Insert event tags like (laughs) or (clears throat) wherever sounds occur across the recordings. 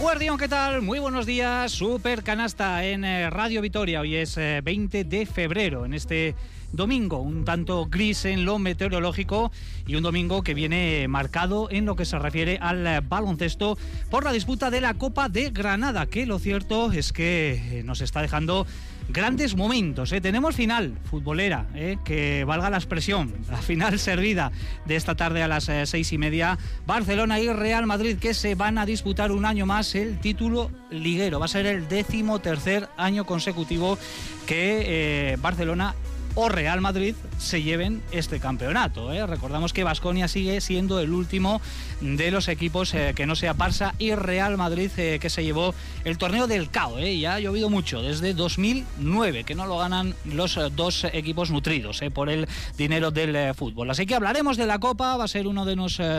Eguardión, ¿qué tal? Muy buenos días. Super canasta en eh, Radio Vitoria. Hoy es 20 eh, de febrero, en este domingo, un tanto gris en lo meteorológico y un domingo que viene marcado en lo que se refiere al eh, baloncesto por la disputa de la Copa de Granada, que lo cierto es que nos está dejando grandes momentos. ¿eh? Tenemos final futbolera, ¿eh? que valga la expresión, la final servida de esta tarde a las eh, seis y media. Barcelona y Real Madrid que se van a disputar un año más el título liguero. Va a ser el décimo tercer año consecutivo que Barcelona o Real Madrid se lleven este campeonato. ¿eh? Recordamos que Vasconia sigue siendo el último de los equipos eh, que no sea Barça y Real Madrid eh, que se llevó el torneo del CAO. Ya ha llovido mucho desde 2009, que no lo ganan los dos equipos nutridos por el dinero del fútbol. Así que hablaremos de la Copa, va a ser uno de,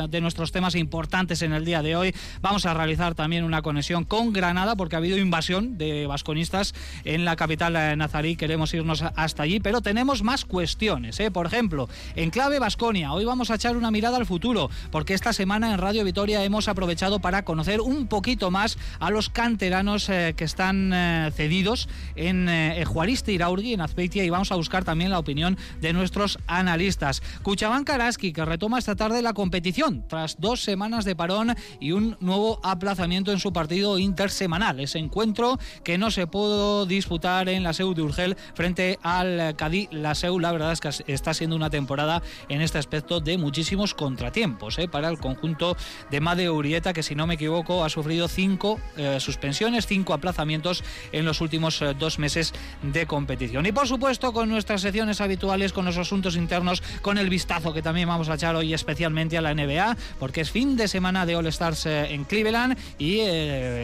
de nuestros temas importantes en el día de hoy. Vamos a realizar también una conexión con Granada porque ha habido invasión de vasconistas en la capital nazarí. Queremos irnos hasta allí, pero tenemos más cuestiones. ¿eh? Por ejemplo, en clave Vasconia, hoy vamos a echar una mirada al futuro, porque esta semana en Radio Vitoria hemos aprovechado para conocer un poquito más a los canteranos eh, que están eh, cedidos en eh, Juariste Iraurgi, en Azpeitia, y vamos a buscar también la opinión de nuestros analistas. Cuchabán Karaski, que retoma esta tarde la competición, tras dos semanas de parón y un nuevo aplazamiento en su partido intersemanal. Ese encuentro que no se pudo disputar en la SEU de Urgel frente al Cádiz la SEU la verdad es que está siendo una temporada en este aspecto de muchísimos contratiempos ¿eh? para el conjunto de Made Urieta que si no me equivoco ha sufrido cinco eh, suspensiones, cinco aplazamientos en los últimos eh, dos meses de competición. Y por supuesto con nuestras secciones habituales, con los asuntos internos, con el vistazo que también vamos a echar hoy especialmente a la NBA, porque es fin de semana de All Stars en Cleveland y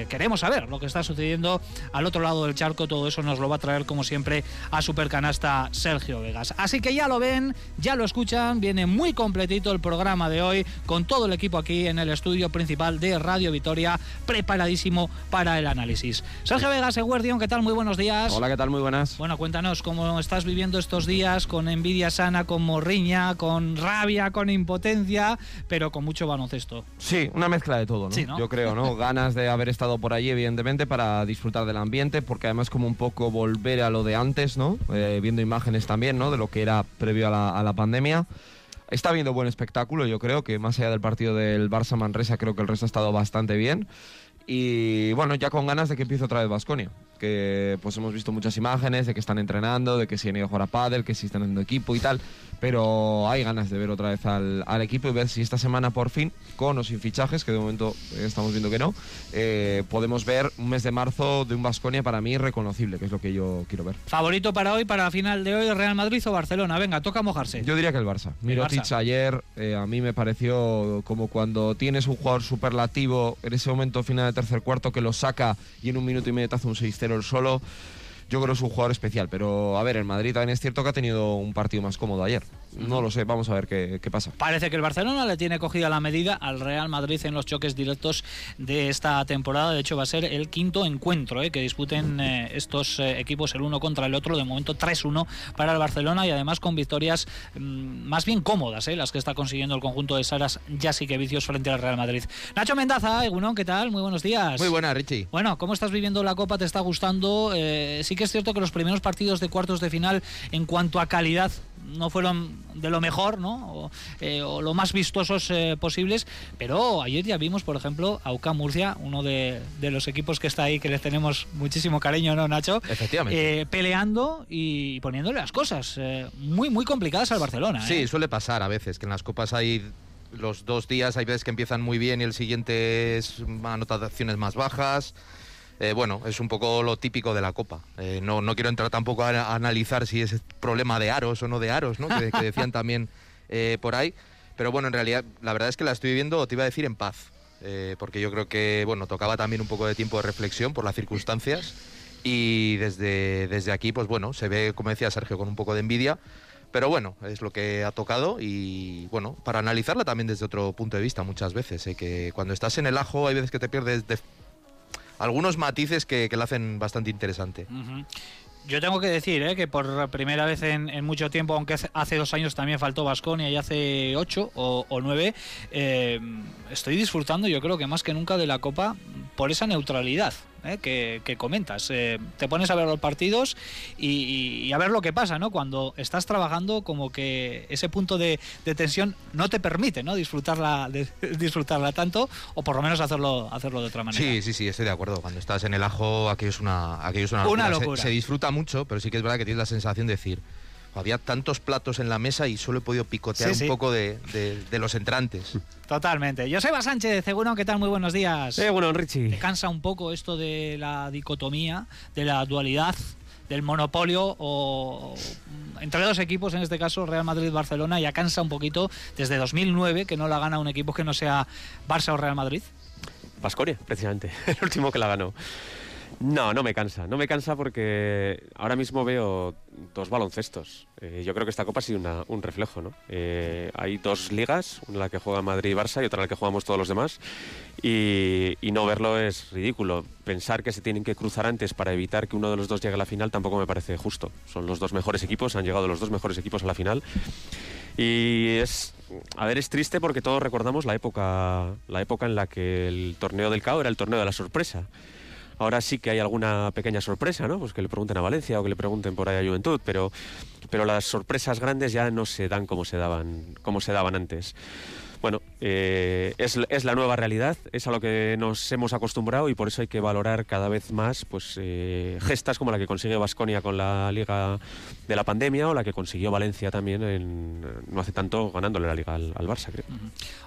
queremos saber lo que está sucediendo al otro lado del charco. Todo eso nos lo va a traer como siempre a Supercanasta Ser Vegas. Así que ya lo ven, ya lo escuchan, viene muy completito el programa de hoy con todo el equipo aquí en el estudio principal de Radio Vitoria, preparadísimo para el análisis. Sergio Vegas, Eguardión, ¿qué tal? Muy buenos días. Hola, ¿qué tal? Muy buenas. Bueno, cuéntanos cómo estás viviendo estos días con envidia sana, con morriña, con rabia, con impotencia, pero con mucho baloncesto. Sí, una mezcla de todo, ¿no? Yo creo, ¿no? (laughs) Ganas de haber estado por allí, evidentemente, para disfrutar del ambiente, porque además como un poco volver a lo de antes, ¿no? Eh, viendo imágenes también, ¿no? De lo que era previo a la, pandemia. Está viendo buen espectáculo, yo creo que más allá del partido del Barça Manresa, creo que el resto ha estado bastante bien. Y bueno, ya con ganas de que empiece otra vez Vasconia que pues hemos visto muchas imágenes de que están entrenando, de que si han ido a jugar a pádel, que si están en equipo y tal, pero hay ganas de ver otra vez al, equipo y ver si esta semana por fin, con o sin fichajes, que de momento estamos viendo que no, eh, podemos ver un mes de marzo de un Vasconia para mí reconocible, que es lo que yo quiero ver. ¿Favorito para hoy, para la final de hoy, Real Madrid o Barcelona? Venga, toca mojarse. Yo diría que el Barça. Mirotic ayer eh, a mí me pareció como cuando tienes un jugador superlativo en ese momento final de tercer cuarto que lo saca y en un minuto y medio te hace un 6 el solo yo creo que es un jugador especial. Pero a ver, el Madrid también es cierto que ha tenido un partido más cómodo ayer. No lo sé, vamos a ver qué, pasa. Parece que el Barcelona le tiene cogida la medida al Real Madrid en los choques directos de esta temporada. De hecho, va a ser el quinto encuentro eh, que disputen eh, estos eh, equipos el uno contra el otro. De momento 3-1 para el Barcelona y además con victorias mm, más bien cómodas, las que está consiguiendo el conjunto de Saras ya sí que vicios frente al Real Madrid. Nacho Mendaza, Egunon, ¿qué tal? Muy buenos días. Muy buena, Richie. Bueno, ¿cómo estás viviendo la Copa? ¿Te está gustando? sí que es cierto que los primeros partidos de cuartos de final en cuanto a calidad no fueron de lo mejor, ¿no? O, eh, lo más vistosos eh, posibles, pero ayer ya vimos, por ejemplo, a UCA Murcia, uno de, los equipos que está ahí, que les tenemos muchísimo cariño, ¿no, Nacho? Efectivamente. Eh, peleando y poniéndole las cosas muy, muy complicadas al Barcelona. Sí, suele pasar a veces, que en las copas hay los dos días, hay veces que empiezan muy bien y el siguiente es anotaciones más bajas. Eh, bueno, es un poco lo típico de la Copa. Eh, no, no, quiero entrar tampoco a, analizar si es problema de aros o no de aros, ¿no? que, decían también eh, por ahí. Pero bueno, en realidad la verdad es que la estoy viviendo, te iba a decir, en paz. porque yo creo que, bueno, tocaba también un poco de tiempo de reflexión por las circunstancias. Y desde, desde aquí, pues bueno, se ve, como decía Sergio, con un poco de envidia. Pero bueno, es lo que ha tocado y bueno, para analizarla también desde otro punto de vista muchas veces, que cuando estás en el ajo hay veces que te pierdes de algunos matices que, que la hacen bastante interesante. Yo tengo que decir ¿eh? que por primera vez en, mucho tiempo, aunque hace dos años también faltó Vasconia y hace ocho o, nueve, eh, estoy disfrutando yo creo que más que nunca de la Copa por esa neutralidad ¿eh? que, comentas. Eh, te pones a ver los partidos y, a ver lo que pasa, ¿no? Cuando estás trabajando, como que ese punto de, tensión no te permite, ¿no? Disfrutarla, de, (laughs) disfrutarla tanto, o por lo menos hacerlo, hacerlo de otra manera. Sí, sí, sí, estoy de acuerdo. Cuando estás en el ajo, aquello es una, aquello es una, locura. Se, disfruta mucho, pero sí que es verdad que tienes la sensación de decir, había tantos platos en la mesa y solo he podido picotear un poco de, los entrantes. Totalmente. Joseba Sánchez, seguro, ¿qué tal? Muy buenos días. Eh, bueno, Richie. ¿Te cansa un poco esto de la dicotomía, de la dualidad, del monopolio o entre dos equipos, en este caso Real Madrid-Barcelona, ya cansa un poquito desde 2009 que no la gana un equipo que no sea Barça o Real Madrid? Vasconia, precisamente, (laughs) el último que la ganó. No, no me cansa. No me cansa porque ahora mismo veo dos baloncestos. Eh, yo creo que esta Copa ha sido un reflejo. ¿no? Eh, hay dos ligas, una en la que juega Madrid y Barça y otra en la que jugamos todos los demás. Y, no verlo es ridículo. Pensar que se tienen que cruzar antes para evitar que uno de los dos llegue a la final tampoco me parece justo. Son los dos mejores equipos, han llegado los dos mejores equipos a la final. Y es, a ver, es triste porque todos recordamos la época, la época en la que el torneo del CAO era el torneo de la sorpresa. Ahora sí que hay alguna pequeña sorpresa, ¿no? Pues que le pregunten a Valencia o que le pregunten por ahí a Juventud, pero, pero las sorpresas grandes ya no se dan como se daban, como se daban antes bueno, eh, es, es, la nueva realidad, es a lo que nos hemos acostumbrado y por eso hay que valorar cada vez más pues, eh, gestas como la que consigue Vasconia con la Liga de la pandemia o la que consiguió Valencia también en, no hace tanto ganándole la Liga al, Barça, creo.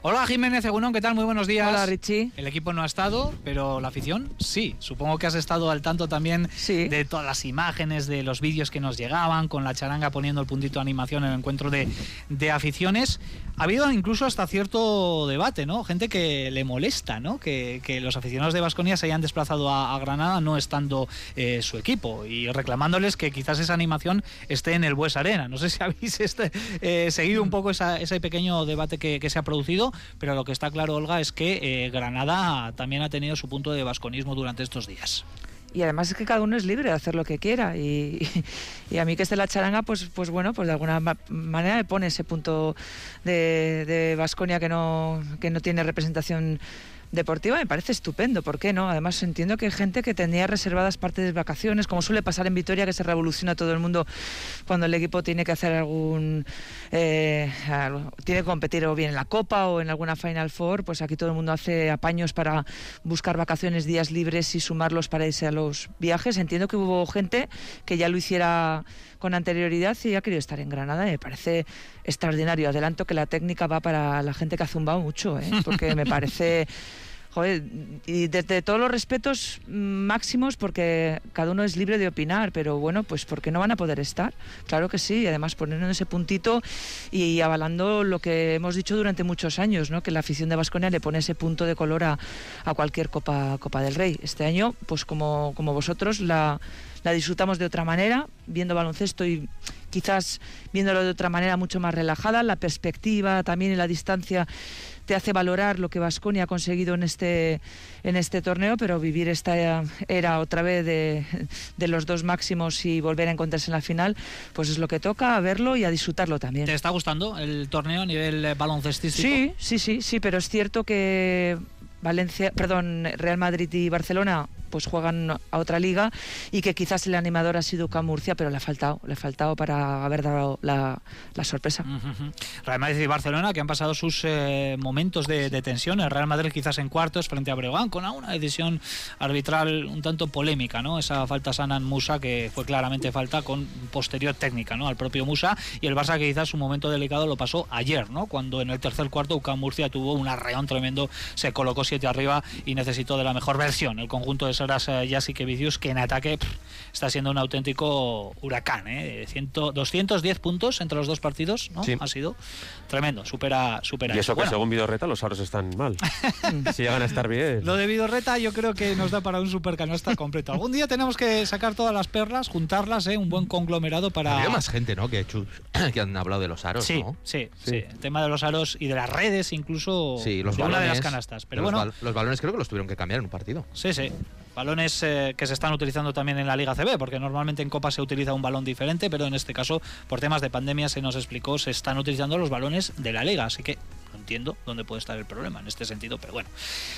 Hola Jiménez Egunon, ¿qué tal? Muy buenos días. Hola Richie. El equipo no ha estado, pero la afición sí. Supongo que has estado al tanto también de todas las imágenes, de los vídeos que nos llegaban, con la charanga poniendo el puntito de animación en el encuentro de, de aficiones. Ha habido incluso hasta cierto debate, ¿no? Gente que le molesta, ¿no? Que, los aficionados de Vasconia se hayan desplazado a, Granada no estando eh, su equipo y reclamándoles que quizás esa animación esté en el Bues Arena. No sé si (laughs) habéis este, eh, seguido un poco ese pequeño debate que, se ha producido, pero lo que está claro, Olga, es que eh, Granada también ha tenido su punto de vasconismo durante estos días y además es que cada uno es libre de hacer lo que quiera. Y, a mí que esté la charanga pues pues bueno pues de alguna manera me pone ese punto de Vasconia que no que no tiene representación deportiva me parece estupendo, ¿por qué no? Además entiendo que hay gente que tenía reservadas partes de vacaciones, como suele pasar en Vitoria, que se revoluciona todo el mundo cuando el equipo tiene que hacer algún... Eh, tiene que competir o bien en la Copa o en alguna Final Four, pues aquí todo el mundo hace apaños para buscar vacaciones, días libres y sumarlos para irse a los viajes. Entiendo que hubo gente que ya lo hiciera con anterioridad y ha querido estar en Granada y me parece extraordinario. Adelanto que la técnica va para la gente que ha zumbado mucho, ¿eh? porque me parece (laughs) joder, y desde todos los respetos máximos, porque cada uno es libre de opinar, pero bueno, pues porque no van a poder estar. Claro que sí, y además poniendo ese puntito y avalando lo que hemos dicho durante muchos años, ¿no? que la afición de Vasconia le pone ese punto de color a, cualquier Copa, Copa del Rey. Este año, pues como, como vosotros, la, la disfrutamos de otra manera, viendo baloncesto y quizás viéndolo de otra manera mucho más relajada, la perspectiva también y la distancia te hace valorar lo que Vasconia ha conseguido en este, en este torneo, pero vivir esta era otra vez de, de, los dos máximos y volver a encontrarse en la final, pues es lo que toca, a verlo y a disfrutarlo también. ¿Te está gustando el torneo a nivel baloncestístico? Sí, sí, sí, sí, pero es cierto que Valencia, perdón, Real Madrid y Barcelona pues juegan a otra liga y que quizás el animador ha sido Camurcia, pero le ha faltado, le ha faltado para haber dado la, sorpresa. Real Madrid y Barcelona que han pasado sus eh, momentos de, tensión, el Real Madrid quizás en cuartos frente a Breogán con una decisión arbitral un tanto polémica, ¿no? Esa falta sana en Musa que fue claramente falta con posterior técnica, ¿no? Al propio Musa y el Barça que quizás un momento delicado lo pasó ayer, ¿no? Cuando en el tercer cuarto UCAM Murcia tuvo un arreón tremendo, se colocó siete arriba y necesitó de la mejor versión el conjunto de horas ya sí que Vicius, que en ataque está siendo un auténtico huracán. ¿eh? 210 puntos entre los dos partidos, ¿no? Ha sido tremendo, supera, supera. Y eso que según Vidorreta los aros están mal. (laughs) si llegan a estar bien. Lo de Vidorreta yo creo que nos da para un supercanasta completo. Algún día tenemos que sacar todas las perlas, juntarlas, ¿eh? un buen conglomerado para... Había más gente, ¿no? Que, (clears throat) que han hablado de los aros, sí, ¿no? Sí, sí, El tema de los aros y de las redes incluso. Sí, los de una de las canastas. Pero los bueno, los balones creo que los tuvieron que cambiar en un partido. Sí, sí. Balones eh, que se están utilizando también en la Liga CB, porque normalmente en Copa se utiliza un balón diferente, pero en este caso, por temas de pandemia, se nos explicó, se están utilizando los balones de la Liga. Así que No entiendo dónde puede estar el problema en este sentido, pero bueno.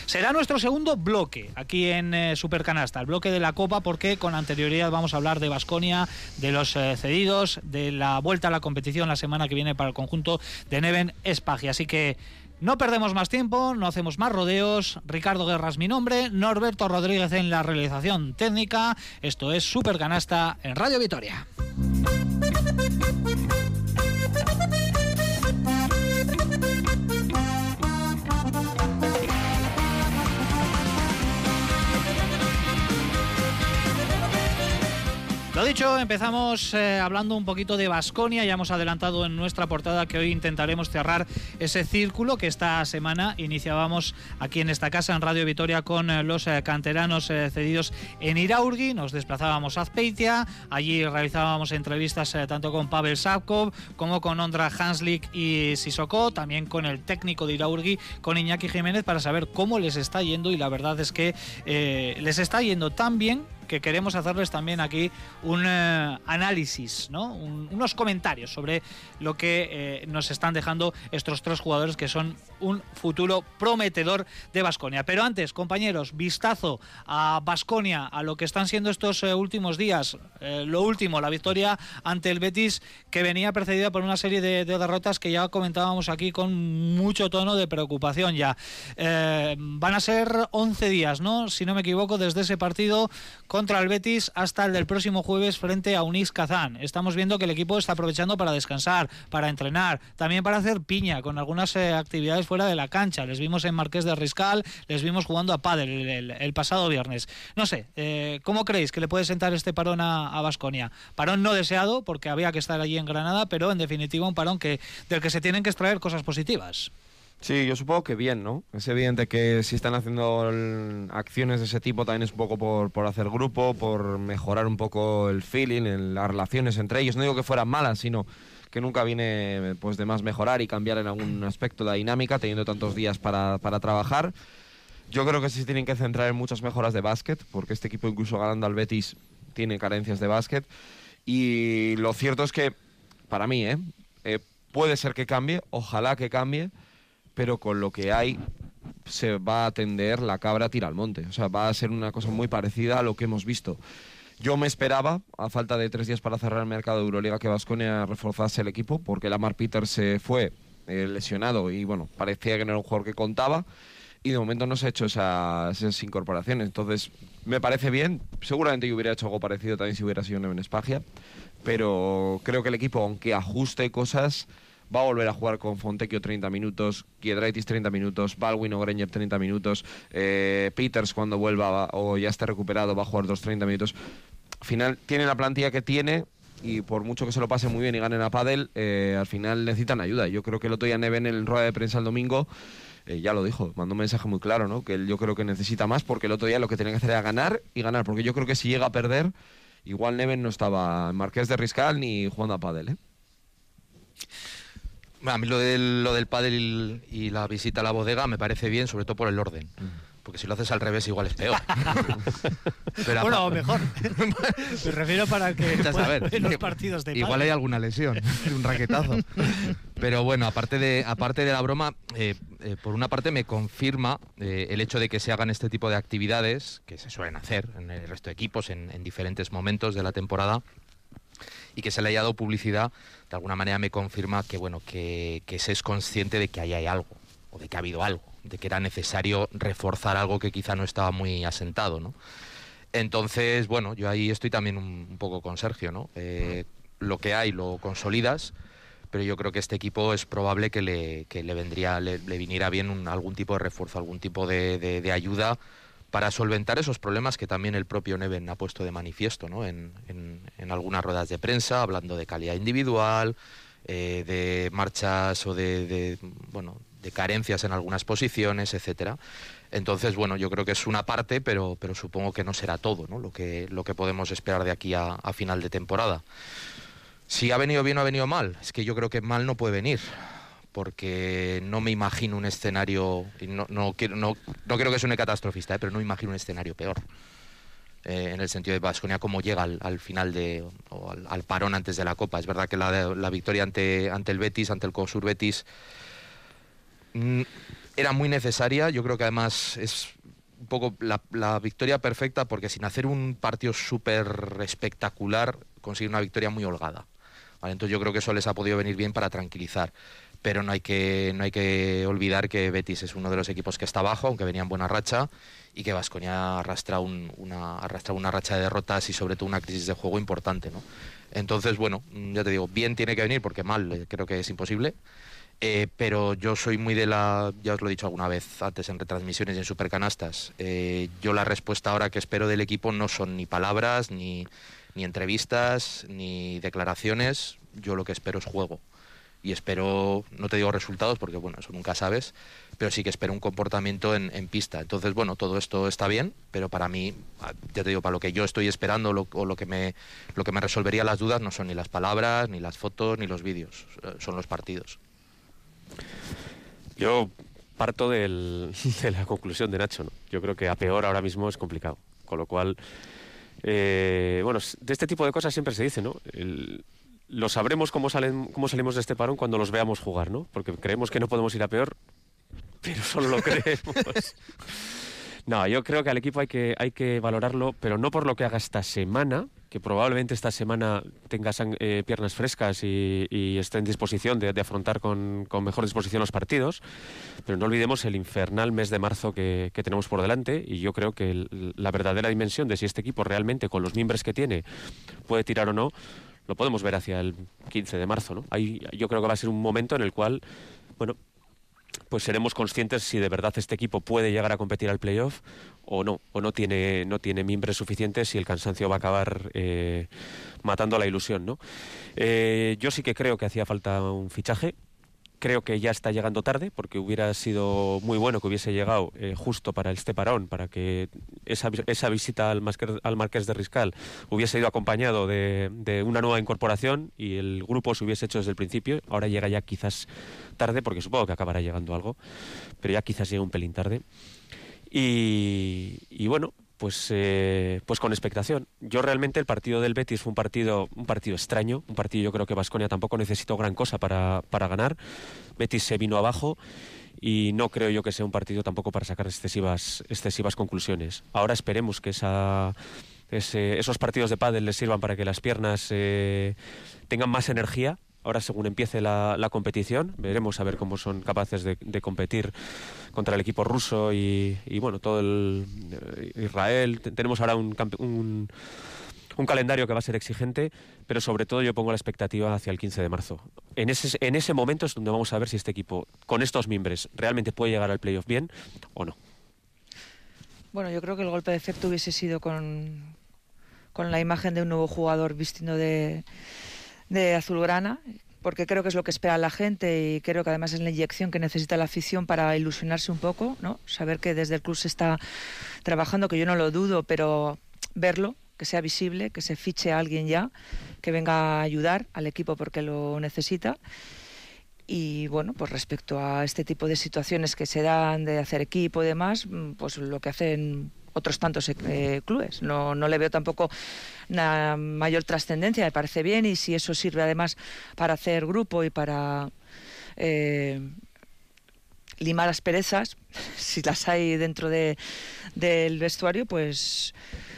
Será nuestro segundo bloque aquí en eh, Supercanasta, el bloque de la Copa, porque con anterioridad vamos a hablar de Basconia, de los eh, cedidos, de la vuelta a la competición la semana que viene para el conjunto de Neven Espagia. Así que no perdemos más tiempo, no hacemos más rodeos. Ricardo Guerra es mi nombre, Norberto Rodríguez en la realización técnica. Esto es Supercanasta en Radio Vitoria. Lo dicho, empezamos eh, hablando un poquito de Basconia. Ya hemos adelantado en nuestra portada que hoy intentaremos cerrar ese círculo que esta semana iniciábamos aquí en esta casa, en Radio Vitoria, con eh, los eh, canteranos cedidos en Iraurgi. Nos desplazábamos a Azpeitia. Allí realizábamos entrevistas tanto con Pavel Sapkov como con Ondra Hanslik y Sissoko. También con el técnico de Iraurgi, con Iñaki Jiménez, para saber cómo les está yendo. Y la verdad es que les está yendo tan bien que queremos hacerles también aquí un eh, análisis, ¿no? unos comentarios sobre lo que eh, nos están dejando estos tres jugadores que son un futuro prometedor de Basconia. Pero antes, compañeros, vistazo a Basconia, a lo que están siendo estos eh, últimos días. lo último, la victoria ante el Betis, que venía precedida por una serie de, de derrotas que ya comentábamos aquí con mucho tono de preocupación ya. van a ser 11 días, ¿no? Si no me equivoco, desde ese partido con contra el Betis hasta el del próximo jueves frente a Unis Kazán. Estamos viendo que el equipo está aprovechando para descansar, para entrenar, también para hacer piña con algunas eh, actividades fuera de la cancha. Les vimos en Marqués de Riscal, les vimos jugando a pádel el, pasado viernes. No sé, eh, ¿cómo creéis que le puede sentar este parón a Basconia? Parón no deseado porque había que estar allí en Granada, pero en definitiva un parón que del que se tienen que extraer cosas positivas. Sí, yo supongo que bien, ¿no? Es evidente que si están haciendo acciones de ese tipo también es un poco por, por hacer grupo, por mejorar un poco el feeling, las relaciones entre ellos. No digo que fueran malas, sino que nunca viene pues de más mejorar y cambiar en algún aspecto la dinámica, teniendo tantos días para, para trabajar. Yo creo que sí tienen que centrar en muchas mejoras de básquet, porque este equipo incluso ganando al Betis tiene carencias de básquet. Y lo cierto es que, para mí, ¿eh? eh puede ser que cambie, ojalá que cambie, pero con lo que hay se va a atender la cabra tira al monte. O sea, va a ser una cosa muy parecida a lo que hemos visto. Yo me esperaba, a falta de tres días para cerrar el mercado de Euroliga, que Vasconia reforzase el equipo, porque Lamar Peters se fue eh, lesionado y bueno, parecía que no era un jugador que contaba. Y de momento no se ha hecho esas, incorporaciones. Entonces, me parece bien. Seguramente yo hubiera hecho algo parecido también si hubiera sido Neven Espagia. Pero creo que el equipo, aunque ajuste cosas, va a volver a jugar con Fontecchio 30 minutos, Kiedraitis 30 minutos, Baldwin o Greñer 30 minutos, eh, Peters cuando vuelva o ya esté recuperado va a jugar dos 30 minutos. Al final tiene la plantilla que tiene y por mucho que se lo pase muy bien y ganen a Padel, eh, al final necesitan ayuda. Yo creo que el otro día Neven en rueda de prensa el domingo eh, ya lo dijo, mandó un mensaje muy claro, ¿no? Que él yo creo que necesita más porque el otro día lo que tenía que hacer era ganar y ganar, porque yo creo que si llega a perder, igual Neven no estaba en Marqués de Riscal ni jugando a Padel. A mí lo del, lo del pádel y, la visita a la bodega me parece bien, sobre todo por el orden. Porque si lo haces al revés igual es peor. (laughs) bueno, mejor. (laughs) me refiero para que en los partidos de Igual hay alguna lesión, un raquetazo. Pero bueno, aparte de, aparte de la broma, eh, eh, por una parte me confirma eh, el hecho de que se hagan este tipo de actividades, que se suelen hacer en el resto de equipos en, en diferentes momentos de la temporada, y que se le haya dado publicidad, de alguna manera me confirma que, bueno, que, se es consciente de que ahí hay algo, o de que ha habido algo, de que era necesario reforzar algo que quizá no estaba muy asentado, ¿no? Entonces, bueno, yo ahí estoy también un, poco con Sergio, ¿no? Eh, lo que hay lo consolidas, pero yo creo que este equipo es probable que le, le vendría, le, viniera bien algún tipo de refuerzo, algún tipo de, de ayuda para solventar esos problemas que también el propio Neven ha puesto de manifiesto ¿no? en, algunas ruedas de prensa, hablando de calidad individual, eh, de marchas o de, bueno, de carencias en algunas posiciones, etcétera. Entonces, bueno, yo creo que es una parte, pero, pero supongo que no será todo ¿no? Lo, que, lo que podemos esperar de aquí a final de temporada. Si ha venido bien o ha venido mal, es que yo creo que mal no puede venir porque no me imagino un escenario, y no, no, quiero, no, no creo que suene catastrofista, ¿eh? pero no me imagino un escenario peor. Eh, en el sentido de Vasconia, cómo llega al, final de, o al, parón antes de la Copa. Es verdad que la, la victoria ante, ante el Betis, ante el Consur Betis, mm, era muy necesaria. Yo creo que además es un poco la, victoria perfecta porque sin hacer un partido súper espectacular consigue una victoria muy holgada. Entonces yo creo que eso les ha podido venir bien para tranquilizar. Pero no hay, que, no hay que olvidar que Betis es uno de los equipos que está abajo, aunque venía en buena racha, y que Vasconia arrastra, una, arrastra una racha de derrotas y sobre todo una crisis de juego importante. ¿no? Entonces, bueno, ya te digo, bien tiene que venir porque mal eh, creo que es imposible. Eh, pero yo soy muy de la, ya os lo he dicho alguna vez antes en retransmisiones y en supercanastas, eh, yo la respuesta ahora que espero del equipo no son ni palabras, ni, ni entrevistas, ni declaraciones, yo lo que espero es juego. Y espero, no te digo resultados porque bueno, eso nunca sabes, pero sí que espero un comportamiento en, pista. Entonces, bueno, todo esto está bien, pero para mí, ya te digo, para lo que yo estoy esperando o lo que me, lo que me resolvería las dudas no son ni las palabras, ni las fotos, ni los vídeos, son los partidos. Yo parto (laughs) de la conclusión de Nacho. Yo creo que a peor ahora mismo es complicado. Con lo cual, eh, bueno, de este tipo de cosas siempre se dice, ¿no? Lo sabremos cómo, salen, cómo salimos de este parón cuando los veamos jugar, ¿no? Porque creemos que no podemos ir a peor, pero solo lo creemos. (laughs) no, yo creo que al equipo hay que, hay que valorarlo, pero no por lo que haga esta semana, que probablemente esta semana tenga eh, piernas frescas y, esté en disposición de, afrontar con, mejor disposición los partidos, pero no olvidemos el infernal mes de marzo que, tenemos por delante y yo creo que la verdadera dimensión de si este equipo realmente con los miembros que tiene puede tirar o no, lo podemos ver hacia el 15 de marzo. ¿no? Ahí, yo creo que va a ser un momento en el cual, bueno, pues seremos conscientes si de verdad este equipo puede llegar a competir al playoff o no, o no tiene, no tiene miembros suficientes y el cansancio va a acabar eh, matando la ilusión. ¿no? Eh, yo sí que creo que hacía falta un fichaje, creo que ya está llegando tarde, porque hubiera sido muy bueno que hubiese llegado eh, justo para este parón, para que esa, esa visita al, Marqués de Riscal hubiese ido acompañado de, una nueva incorporación y el grupo se hubiese hecho desde el principio. Ahora llega ya quizás tarde, porque supongo que acabará llegando algo, pero ya quizás llega un pelín tarde. Y bueno, pues, eh, pues con expectación. Yo realmente el partido del Betis fue un partido, un partido extraño, un partido yo creo que Vasconia tampoco necesitó gran cosa para, para ganar. Betis se vino abajo y no creo yo que sea un partido tampoco para sacar excesivas, excesivas conclusiones. Ahora esperemos que esa, esos partidos de pádel les sirvan para que las piernas eh, tengan más energía Ahora, según empiece la, competición, veremos a ver cómo son capaces de, competir contra el equipo ruso y, bueno, todo el eh, Israel. Tenemos ahora un, un, calendario que va a ser exigente, pero sobre todo yo pongo la expectativa hacia el 15 de marzo. En ese, en ese momento es donde vamos a ver si este equipo, con estos miembros, realmente puede llegar al playoff bien o no. Bueno, yo creo que el golpe de efecto hubiese sido con, con la imagen de un nuevo jugador vistiendo de de azulgrana, porque creo que es lo que espera la gente y creo que además es la inyección que necesita la afición para ilusionarse un poco, ¿no? Saber que desde el club se está trabajando, que yo no lo dudo, pero verlo, que sea visible, que se fiche a alguien ya, que venga a ayudar al equipo porque lo necesita. Y bueno, pues respecto a este tipo de situaciones que se dan de hacer equipo y demás, pues lo que hacen otros tantos eh, clubes. No, no le veo tampoco una mayor trascendencia, me parece bien y si eso sirve además para hacer grupo y para eh, limar las perezas, (laughs) si las hay dentro de, del vestuario, pues,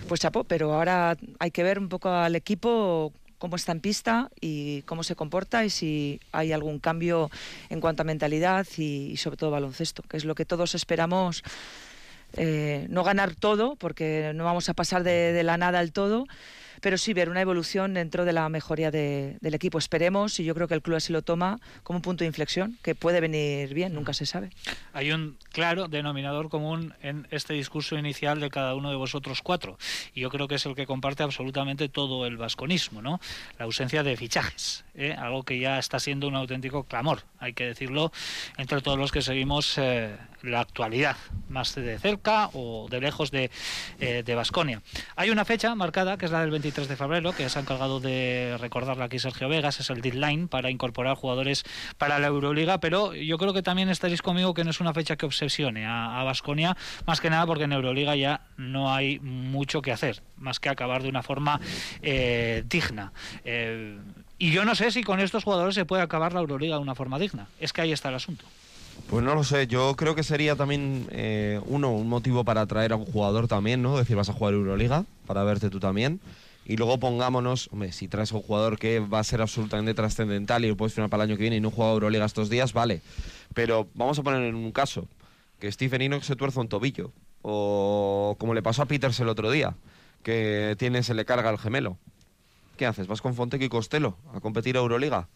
pues chapó. Pero ahora hay que ver un poco al equipo cómo está en pista y cómo se comporta y si hay algún cambio en cuanto a mentalidad y sobre todo baloncesto, que es lo que todos esperamos eh, no ganar todo, porque no vamos a pasar de, la nada al todo, pero sí ver una evolución dentro de la mejoría del equipo. Esperemos, y yo creo que el club así lo toma, como un punto de inflexión, que puede venir bien, nunca se sabe. Hay un claro denominador común en este discurso inicial de cada uno de vosotros cuatro, y yo creo que es el que comparte absolutamente todo el vasconismo, ¿no? La ausencia de fichajes, ¿eh? algo que ya está siendo un auténtico clamor, hay que decirlo, entre todos los que seguimos eh, la actualidad, más de cerca o de lejos de Vasconia. Eh, Hay una fecha marcada, que es la del 23 de febrero, que se ha encargado de recordarla aquí Sergio Vegas, es el deadline para incorporar jugadores para la Euroliga, pero yo creo que también estaréis conmigo que no es una fecha que obsesione a Vasconia, más que nada porque en Euroliga ya no hay mucho que hacer, más que acabar de una forma eh, digna. Eh, y yo no sé si con estos jugadores se puede acabar la Euroliga de una forma digna. Es que ahí está el asunto. Pues no lo sé, yo creo que sería también, eh, uno, un motivo para atraer a un jugador también, ¿no? Decir, vas a jugar Euroliga, para verte tú también. Y luego pongámonos, hombre, si traes a un jugador que va a ser absolutamente trascendental y lo puedes firmar para el año que viene y no juega Euroliga estos días, vale. Pero vamos a poner en un caso, que Stephen Enoch se tuerza un tobillo. O como le pasó a Peters el otro día, que tiene, se le carga el gemelo. ¿Qué haces? ¿Vas con Fontec y Costello a competir a Euroliga?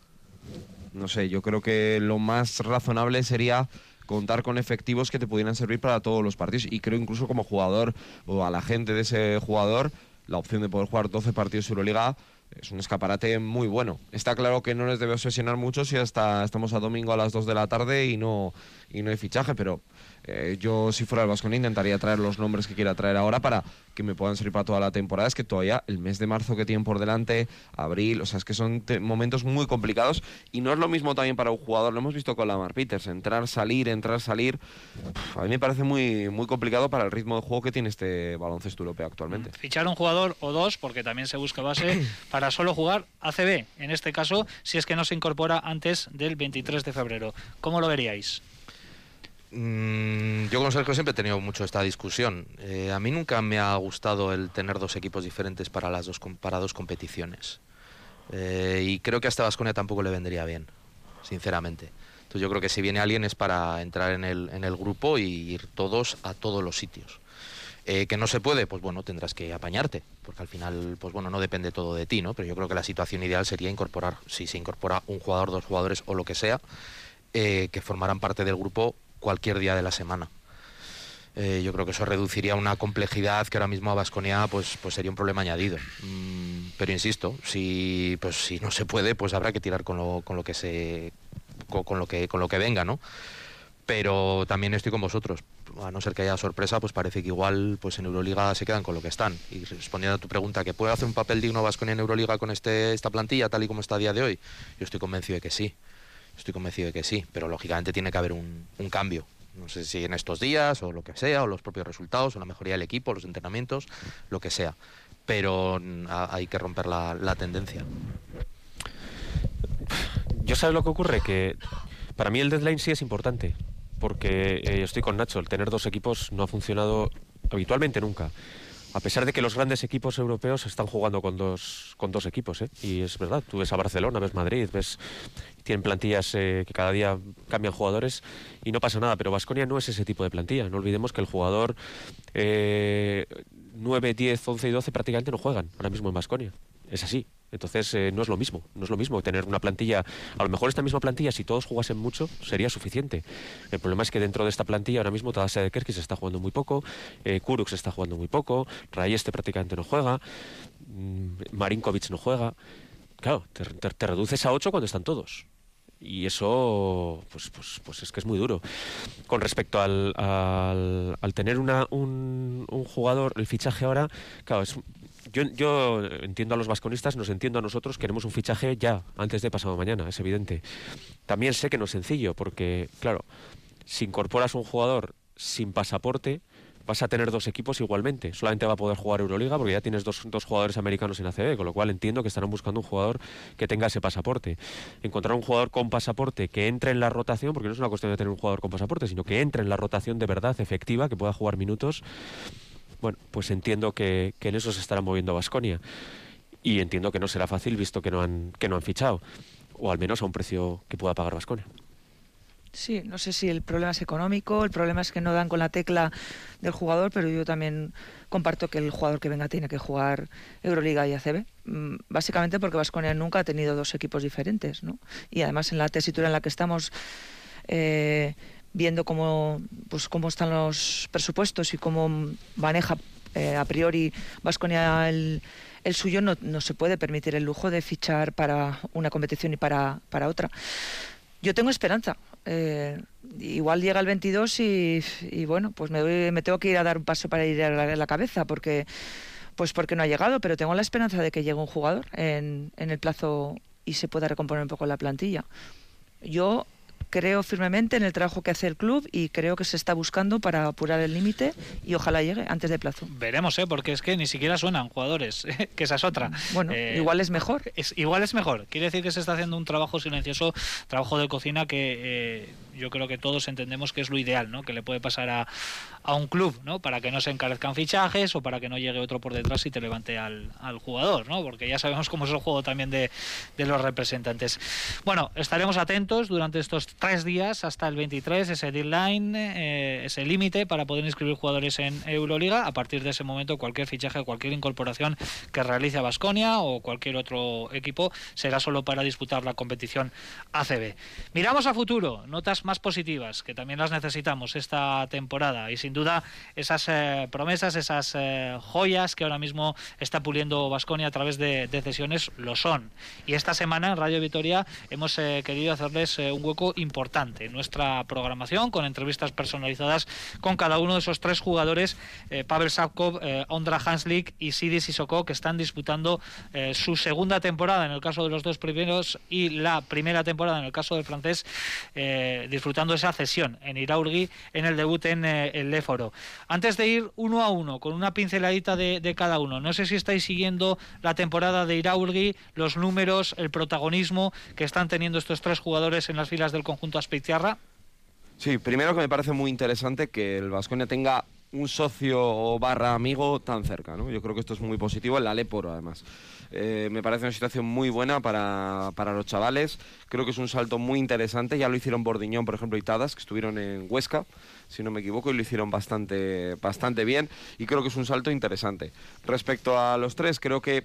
no sé, yo creo que lo más razonable sería contar con efectivos que te pudieran servir para todos los partidos y creo incluso como jugador o a la gente de ese jugador la opción de poder jugar 12 partidos de Euroliga es un escaparate muy bueno. Está claro que no les debe obsesionar mucho si hasta estamos a domingo a las 2 de la tarde y no, y no hay fichaje, pero eh, yo si fuera el Vasco intentaría traer los nombres que quiera traer ahora para que me puedan servir para toda la temporada. Es que todavía el mes de marzo que tienen por delante, abril, o sea, es que son momentos muy complicados y no es lo mismo también para un jugador. Lo hemos visto con Lamar Peters, entrar, salir, entrar, salir. a mí me parece muy, muy complicado para el ritmo de juego que tiene este baloncesto europeo actualmente. Fichar un jugador o dos, porque también se busca base, (clears throat) para solo jugar ACB, en este caso, si es que no se incorpora antes del 23 de febrero. ¿Cómo lo veríais? Mm, yo con Sergio siempre he tenido mucho esta discusión. Eh, a mí nunca me ha gustado el tener dos equipos diferentes para las dos, para dos competiciones. Eh, y creo que a esta Vasconia tampoco le vendría bien, sinceramente. Entonces yo creo que si viene alguien es para entrar en el, en el grupo y ir todos a todos los sitios. Eh, que no se puede, pues bueno, tendrás que apañarte, porque al final, pues bueno, no depende todo de ti, ¿no? Pero yo creo que la situación ideal sería incorporar, si se incorpora un jugador, dos jugadores o lo que sea, que formaran parte del grupo cualquier día de la semana. Eh, yo creo que eso reduciría una complejidad que ahora mismo a Vasconia pues, pues sería un problema añadido. Mm, pero insisto, si, pues, si no se puede, pues habrá que tirar con lo, con lo que se con, lo que con lo que venga, ¿no? Pero también estoy con vosotros. A no ser que haya sorpresa, pues parece que igual pues en Euroliga se quedan con lo que están. Y respondiendo a tu pregunta, ¿que puede hacer un papel digno Vasconia en Euroliga con este, esta plantilla tal y como está a día de hoy? Yo estoy convencido de que sí. Estoy convencido de que sí, pero lógicamente tiene que haber un, cambio. No sé si en estos días o lo que sea, o los propios resultados, o la mejoría del equipo, los entrenamientos, lo que sea. Pero mm, hay que romper la, tendencia. Yo sé lo que ocurre, que para mí el deadline sí es importante, porque eh, estoy con Nacho, el tener dos equipos no ha funcionado habitualmente nunca. A pesar de que los grandes equipos europeos están jugando con dos, con dos equipos, ¿eh? y es verdad, tú ves a Barcelona, ves Madrid, ves tienen plantillas eh, que cada día cambian jugadores y no pasa nada, pero Vasconia no es ese tipo de plantilla, no olvidemos que el jugador eh, 9, 10, 11 y 12 prácticamente no juegan ahora mismo en Vasconia, es así, entonces eh, no es lo mismo, no es lo mismo tener una plantilla, a lo mejor esta misma plantilla si todos jugasen mucho sería suficiente. El problema es que dentro de esta plantilla ahora mismo Tadase de Kerkis está jugando muy poco, eh, Kurux está jugando muy poco, Rayeste prácticamente no juega, mm, Marinkovic no juega. Claro, te, reduces a 8 cuando están todos. Y eso, pues, pues, pues es que es muy duro. Con respecto al, al, tener una, un, un, jugador, el fichaje ahora, claro, es, yo, entiendo a los vasconistas, nos entiendo a nosotros, queremos un fichaje ya, antes de pasado mañana, es evidente. También sé que no es sencillo, porque, claro, si incorporas un jugador sin pasaporte, vas a tener dos equipos igualmente. Solamente va a poder jugar Euroliga porque ya tienes dos, dos, jugadores americanos en ACB, con lo cual entiendo que estarán buscando un jugador que tenga ese pasaporte. Encontrar un jugador con pasaporte que entre en la rotación, porque no es una cuestión de tener un jugador con pasaporte, sino que entre en la rotación de verdad efectiva, que pueda jugar minutos, bueno, pues entiendo que, en eso se estará moviendo Vasconia. Y entiendo que no será fácil visto que no han, que no han fichado. O al menos a un precio que pueda pagar Vasconia. Sí, no sé si el problema es económico, el problema es que no dan con la tecla del jugador, pero yo también comparto que el jugador que venga tiene que jugar Euroliga y ACB, mm, básicamente porque Vasconia nunca ha tenido dos equipos diferentes, ¿no? Y además en la tesitura en la que estamos eh, viendo cómo, pues, cómo están los presupuestos y cómo maneja eh, a priori Vasconia el, el, suyo, no, se puede permitir el lujo de fichar para una competición y para, para otra. Yo tengo esperanza. Eh, igual llega el 22 y, y bueno, pues me, me, tengo que ir a dar un paso para ir a la, la, cabeza porque pues porque no ha llegado, pero tengo la esperanza de que llegue un jugador en, en el plazo y se pueda recomponer un poco la plantilla. Yo creo firmemente en el trabajo que hace el club y creo que se está buscando para apurar el límite y ojalá llegue antes de plazo. Veremos, ¿eh? porque es que ni siquiera suenan jugadores, (laughs) que esa es otra. Bueno, eh, igual es mejor. Es, igual es mejor. Quiere decir que se está haciendo un trabajo silencioso, trabajo de cocina que... Eh, yo creo que todos entendemos que es lo ideal, ¿no? Que le puede pasar a, a un club, ¿no? Para que no se encarezcan fichajes o para que no llegue otro por detrás y te levante al, al jugador, ¿no? Porque ya sabemos cómo es el juego también de, de los representantes. Bueno, estaremos atentos durante estos tres días hasta el 23, ese deadline, eh, ese límite para poder inscribir jugadores en Euroliga. A partir de ese momento, cualquier fichaje, cualquier incorporación que realice Basconia o cualquier otro equipo será solo para disputar la competición ACB. Miramos a futuro, notas más positivas, que también las necesitamos esta temporada y sin duda esas eh, promesas, esas eh, joyas que ahora mismo está puliendo Basconia a través de, de, cesiones lo son. Y esta semana en Radio Vitoria hemos querido hacerles un hueco importante en nuestra programación con entrevistas personalizadas con cada uno de esos tres jugadores, eh, Pavel Sapkov, eh, Ondra Hanslik y Sidi Sissoko, que están disputando eh, su segunda temporada en el caso de los dos primeros y la primera temporada en el caso del francés, disfrutando esa cesión en Iraurgi en el debut en el Léforo. Antes de ir uno a uno, con una pinceladita de, cada uno, no sé si estáis siguiendo la temporada de Iraurgi, los números, el protagonismo que están teniendo estos tres jugadores en las filas del conjunto Aspeiziarra. Sí, primero que me parece muy interesante que el Vasconia tenga un socio barra amigo tan cerca, ¿no? Yo creo que esto es muy positivo, el Aleporo además. Eh, me parece una situación muy buena para, para, los chavales. Creo que es un salto muy interesante. Ya lo hicieron Bordiñón, por ejemplo, y Tadas, que estuvieron en Huesca, si no me equivoco, y lo hicieron bastante, bastante bien. Y creo que es un salto interesante. Respecto a los tres, creo que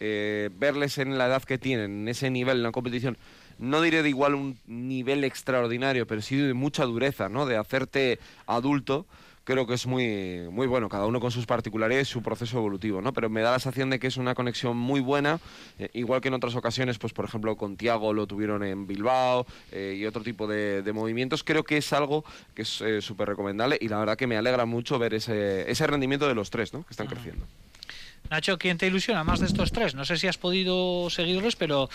eh, verles en la edad que tienen, en ese nivel en la competición, no diré de igual un nivel extraordinario, pero sí de mucha dureza, ¿no? De hacerte adulto, creo que es muy, muy bueno, cada uno con sus particularidades su proceso evolutivo, ¿no? Pero me da la sensación de que es una conexión muy buena, eh, igual que en otras ocasiones, pues por ejemplo con Tiago lo tuvieron en Bilbao eh, y otro tipo de, movimientos, creo que es algo que es eh, súper recomendable y la verdad que me alegra mucho ver ese, ese rendimiento de los tres, ¿no? Que están creciendo. Nacho, ¿quién te ilusiona más de estos tres? No sé si has podido seguirlos, pero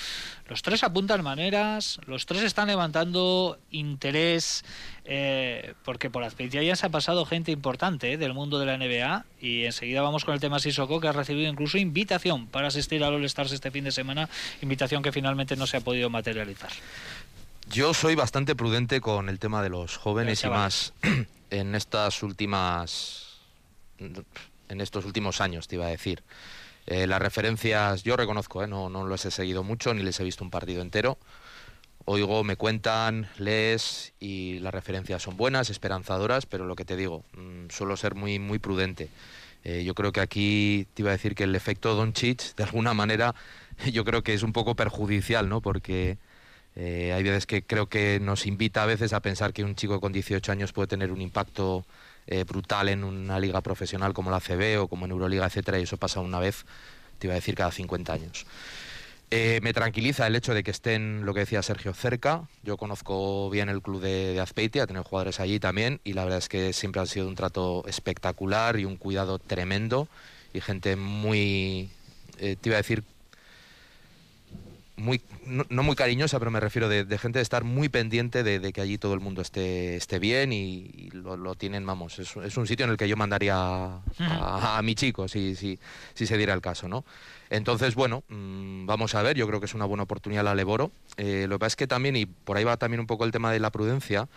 los tres apuntan maneras, los tres están levantando interés, eh, porque por ya se ha pasado gente importante eh, del mundo de la NBA y enseguida vamos con el tema Sissoko, que ha recibido incluso invitación para asistir al All-Stars este fin de semana, invitación que finalmente no se ha podido materializar. Yo soy bastante prudente con el tema de los jóvenes y más (clears throat) en estas últimas en estos últimos años, te iba a decir. Eh, las referencias, yo reconozco, eh, no, no los he seguido mucho ni les he visto un partido entero. Oigo, me cuentan, lees y las referencias son buenas, esperanzadoras, pero lo que te digo, mm, suelo ser muy, muy prudente. Eh, yo creo que aquí te iba a decir que el efecto Doncic, de alguna manera, (laughs) yo creo que es un poco perjudicial, ¿no? Porque hay veces que creo que nos invita a veces a pensar que un chico con 18 años puede tener un impacto eh, brutal en una liga profesional como la CB o como en Euroliga, etcétera, y eso pasa una vez, te iba a decir, cada 50 años. Eh, me tranquiliza el hecho de que estén, lo que decía Sergio, cerca. Yo conozco bien el club de, de Azpeitia, tengo jugadores allí también, y la verdad es que siempre ha sido un trato espectacular y un cuidado tremendo, y gente muy, eh, te iba a decir, muy, no, muy cariñosa, pero me refiero de, gente de estar muy pendiente de, que allí todo el mundo esté, esté bien y, lo, tienen, vamos, es, es, un sitio en el que yo mandaría a, mi chico si, si, si, se diera el caso, ¿no? Entonces, bueno, mm, vamos a ver, yo creo que es una buena oportunidad la Leboro. Eh, lo que pasa es que también, y por ahí va también un poco el tema de la prudencia,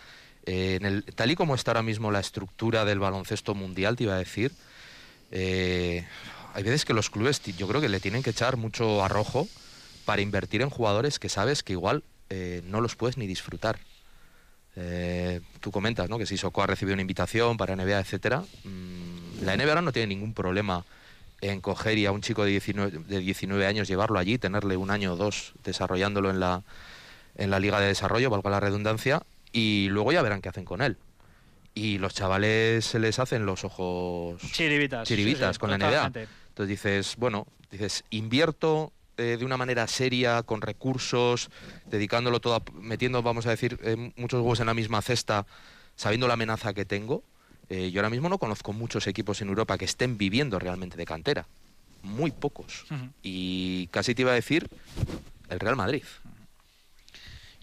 eh, en el, tal y como está ahora mismo la estructura del baloncesto mundial, te iba a decir, eh, hay veces que los clubes, yo creo que le tienen que echar mucho arrojo para invertir en jugadores que sabes que igual eh, no los puedes ni disfrutar. Eh, tú comentas ¿no? que si Soco ha recibido una invitación para NBA, etcétera. Mm, la NBA ahora no tiene ningún problema en coger y a un chico de 19, de 19 años llevarlo allí, tenerle un año o dos desarrollándolo en la, en la liga de desarrollo, valga la redundancia, y luego ya verán qué hacen con él. Y los chavales se les hacen los ojos chiribitas, chiribitas con la NBA. Entonces dices, bueno, dices, invierto eh, de una manera seria, con recursos, dedicándolo todo, metiendo, vamos a decir, eh, muchos huevos en la misma cesta, sabiendo la amenaza que tengo. Eh, yo ahora mismo no conozco muchos equipos en Europa que estén viviendo realmente de cantera. Muy pocos. Y casi te iba a decir el Real Madrid.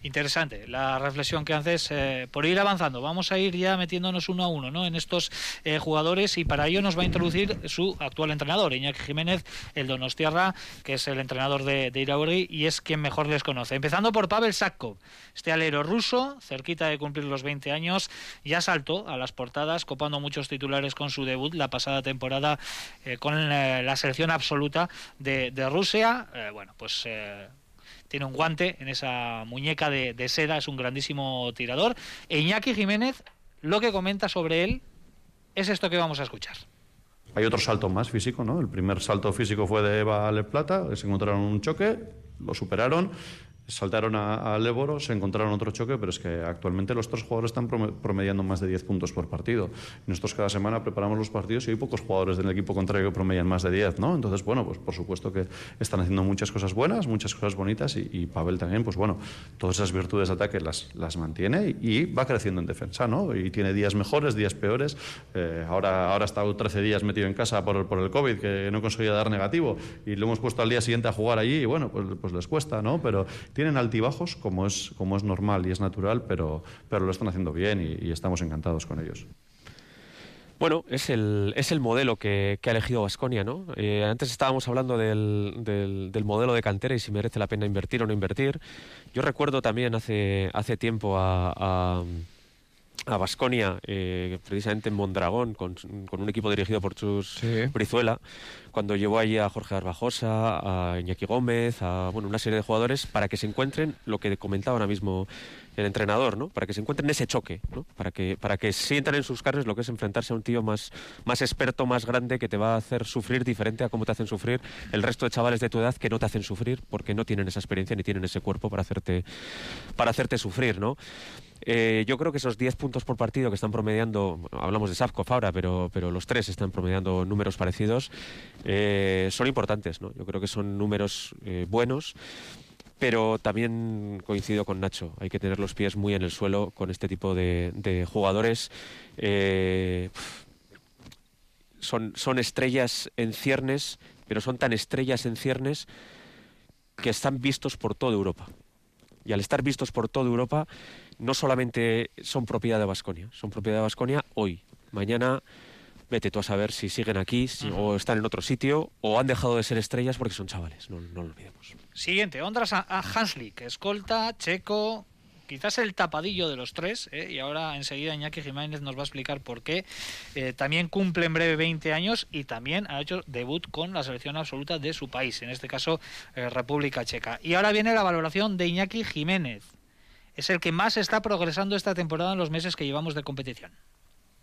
Interesante la reflexión que haces eh, por ir avanzando. Vamos a ir ya metiéndonos uno a uno ¿no? en estos eh, jugadores y para ello nos va a introducir su actual entrenador, Iñaki Jiménez, el Donostierra, que es el entrenador de, de y es quien mejor les conoce. Empezando por Pavel Sakov, este alero ruso, cerquita de cumplir los 20 años, ya saltó a las portadas, copando muchos titulares con su debut la pasada temporada eh, con la selección absoluta de, de Rusia. bueno, pues tiene un guante en esa muñeca de, seda, es un grandísimo tirador. E Iñaki Jiménez, lo que comenta sobre él es esto que vamos a escuchar. Hay otro salto más físico, ¿no? El primer salto físico fue de Eva Le Plata, se encontraron un choque, lo superaron saltaron a, a se encontraron otro choque, pero es que actualmente los tres jugadores están promediando más de 10 puntos por partido. nosotros cada semana preparamos los partidos y hay pocos jugadores del equipo contrario que promedian más de 10, ¿no? Entonces, bueno, pues por supuesto que están haciendo muchas cosas buenas, muchas cosas bonitas y, Pavel también, pues bueno, todas esas virtudes de ataque las, las mantiene y, va creciendo en defensa, ¿no? Y tiene días mejores, días peores. Eh, ahora, ahora ha estado 13 días metido en casa por, por el COVID, que no conseguía dar negativo y lo hemos puesto al día siguiente a jugar allí y bueno, pues, pues les cuesta, ¿no? Pero tienen altibajos como es, como es normal y es natural, pero, pero lo están haciendo bien y, estamos encantados con ellos. Bueno, es el, es el modelo que, ha elegido Vasconia, ¿no? Eh, antes estábamos hablando del, del, modelo de cantera y si merece la pena invertir o no invertir. Yo recuerdo también hace, hace tiempo a a Basconia, eh, precisamente en Mondragón, con, un equipo dirigido por Chus Brizuela, cuando llevó allí a Jorge Arbajosa, a Iñaki Gómez, a bueno, una serie de jugadores para que se encuentren lo que comentaba ahora mismo el entrenador, ¿no? Para que se encuentren ese choque, ¿no? Para que, para que sientan en sus carnes lo que es enfrentarse a un tío más, más experto, más grande, que te va a hacer sufrir diferente a cómo te hacen sufrir el resto de chavales de tu edad que no te hacen sufrir porque no tienen esa experiencia ni tienen ese cuerpo para hacerte, para hacerte sufrir, ¿no? Eh, yo creo que esos 10 puntos por partido que están promediando, hablamos de Safkov ahora, pero, pero los tres están promediando números parecidos, eh, son importantes. ¿no? Yo creo que son números eh, buenos pero también coincido con Nacho, hay que tener los pies muy en el suelo con este tipo de, jugadores. son, son estrellas en ciernes, pero son tan estrellas en ciernes que están vistos por toda Europa. Y al estar vistos por toda Europa, no solamente son propiedad de Basconia, son propiedad de Basconia hoy. Mañana vete tú a saber si siguen aquí o están en otro sitio o han dejado de ser estrellas porque son chavales, no, lo olvidemos. Siguiente, Ondras a, Hanslik, escolta, Checo, quizás el tapadillo de los tres, ¿eh? y ahora enseguida Iñaki Jiménez nos va a explicar por qué. Eh, también cumple en breve 20 años y también ha hecho debut con la selección absoluta de su país, en este caso eh, República Checa. Y ahora viene la valoración de Iñaki Jiménez es el que más está progresando esta temporada en los meses que llevamos de competición.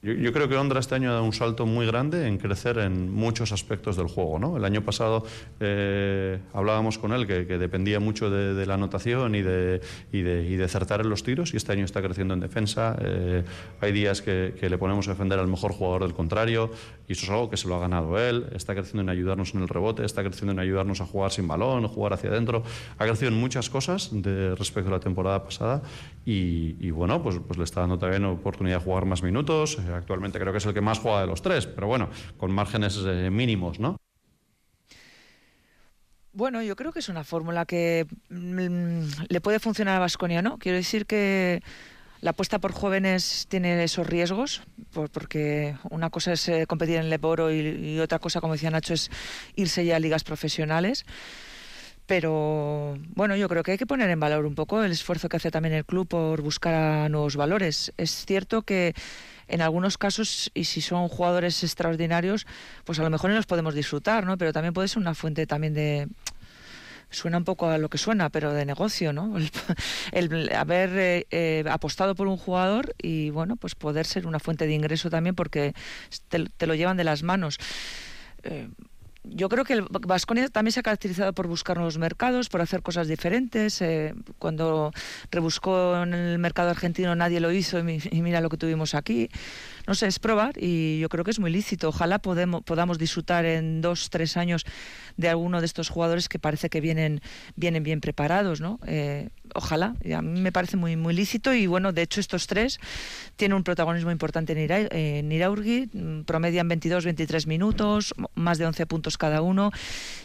Yo, creo que Ondra este año ha dado un salto muy grande en crecer en muchos aspectos del juego. ¿no? El año pasado eh, hablábamos con él que, dependía mucho de, la anotación y de, y, de, y de acertar en los tiros y este año está creciendo en defensa. Eh, hay días que, le ponemos a defender al mejor jugador del contrario y eso es algo que se lo ha ganado él. Está creciendo en ayudarnos en el rebote, está creciendo en ayudarnos a jugar sin balón, jugar hacia adentro. Ha crecido en muchas cosas de, respecto a la temporada pasada y, bueno, pues, pues le está dando también oportunidad de jugar más minutos actualmente creo que es el que más juega de los tres, pero bueno, con márgenes eh, mínimos, ¿no? Bueno, yo creo que es una fórmula que mm, le puede funcionar a Vasconia, ¿no? Quiero decir que la apuesta por jóvenes tiene esos riesgos, porque una cosa es eh, competir en Leboro y, otra cosa, como decía Nacho, es irse ya a ligas profesionales. Pero bueno, yo creo que hay que poner en valor un poco el esfuerzo que hace también el club por buscar nuevos valores. Es cierto que en algunos casos, y si son jugadores extraordinarios, pues a lo mejor no los podemos disfrutar, ¿no? Pero también puede ser una fuente también de suena un poco a lo que suena, pero de negocio, ¿no? El, (laughs) haber eh, eh, apostado por un jugador y, bueno, pues poder ser una fuente de ingreso también porque te, lo llevan de las manos. Eh, yo creo que el Vasconia también se ha caracterizado por buscar nuevos mercados, por hacer cosas diferentes. Eh, cuando rebuscó en el mercado argentino nadie lo hizo y, mira lo que tuvimos aquí. No sé, es probar y yo creo que es muy lícito. Ojalá podemos, podamos disfrutar en dos, tres años de alguno de estos jugadores que parece que vienen, vienen bien preparados, ¿no? Eh, ojalá, a mí me parece muy, muy lícito y bueno, de hecho estos tres tienen un protagonismo importante en, Ira, en Iraurgi, promedian 22-23 minutos, más de 11 puntos cada uno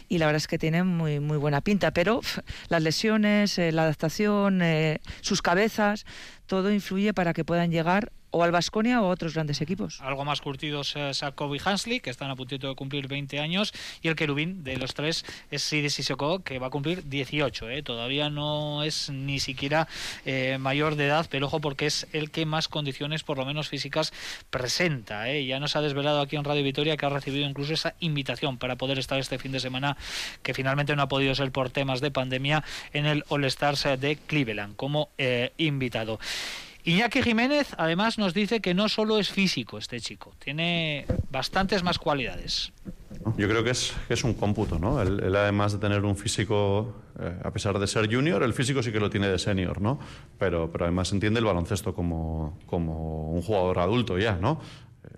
y la verdad es que tienen muy, muy buena pinta, pero las lesiones, eh, la adaptación, eh, sus cabezas, todo influye para que puedan llegar o al Basconia o a otros grandes equipos. Algo más curtidos es Sakov y Hansli, que están a puntito de cumplir 20 años, y el querubín de los tres es Sidi Sissoko, que va a cumplir 18. ¿eh? Todavía no es ni siquiera eh, mayor de edad, pero ojo porque es el que más condiciones, por lo menos físicas, presenta. ¿eh? Ya nos ha desvelado aquí en Radio Vitoria que ha recibido incluso esa invitación para poder estar este fin de semana, que finalmente no ha podido ser por temas de pandemia, en el All Stars de Cleveland como eh, invitado. Iñaki Jiménez además nos dice que no solo es físico este chico, tiene bastantes más cualidades. Yo creo que es, es un cómputo, ¿no? Él, además de tener un físico, eh, a pesar de ser junior, el físico sí que lo tiene de senior, ¿no? Pero, pero además entiende el baloncesto como, como un jugador adulto ya, ¿no?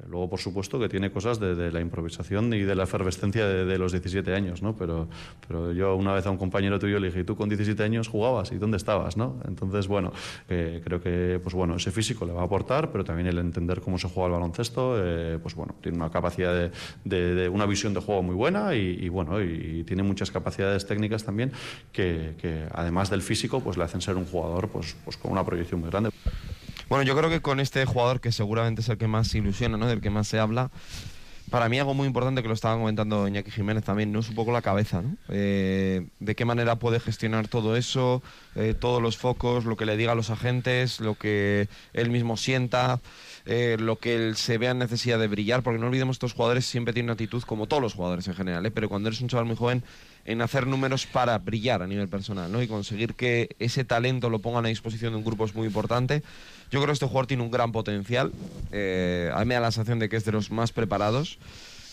Luego, por supuesto, que tiene cosas de, la improvisación y de la efervescencia de, los 17 años, ¿no? Pero, pero yo una vez a un compañero tuyo le dije, ¿tú con 17 años jugabas? ¿Y dónde estabas? ¿no? Entonces, bueno, eh, creo que pues bueno, ese físico le va a aportar, pero también el entender cómo se juega el baloncesto, eh, pues bueno, tiene una capacidad de, una visión de juego muy buena y, bueno, y, tiene muchas capacidades técnicas también que, que, además del físico, pues le hacen ser un jugador pues, pues con una proyección muy grande. Bueno, yo creo que con este jugador que seguramente es el que más ilusiona, ¿no? Del que más se habla. Para mí algo muy importante que lo estaba comentando Iñaki Jiménez también, ¿no? Es un poco la cabeza, ¿no? Eh, de qué manera puede gestionar todo eso, eh, todos los focos, lo que le diga a los agentes, lo que él mismo sienta, eh, lo que él se vea en necesidad de brillar, porque no olvidemos estos jugadores siempre tienen una actitud como todos los jugadores en general, ¿eh? pero cuando eres un chaval muy joven en hacer números para brillar a nivel personal, ¿no? Y conseguir que ese talento lo pongan a disposición de un grupo es muy importante. Yo creo que este jugador tiene un gran potencial. Eh, a mí me da la sensación de que es de los más preparados.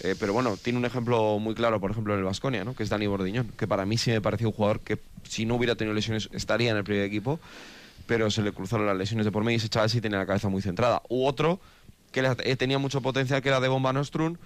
Eh, pero bueno, tiene un ejemplo muy claro, por ejemplo, en el Vasconia, ¿no? que es Dani Bordiñón, que para mí sí me pareció un jugador que si no hubiera tenido lesiones estaría en el primer equipo, pero se le cruzaron las lesiones de por medio y ese chaval sí tenía la cabeza muy centrada. U otro que eh, tenía mucho potencial, que era de Bomba Nostrum,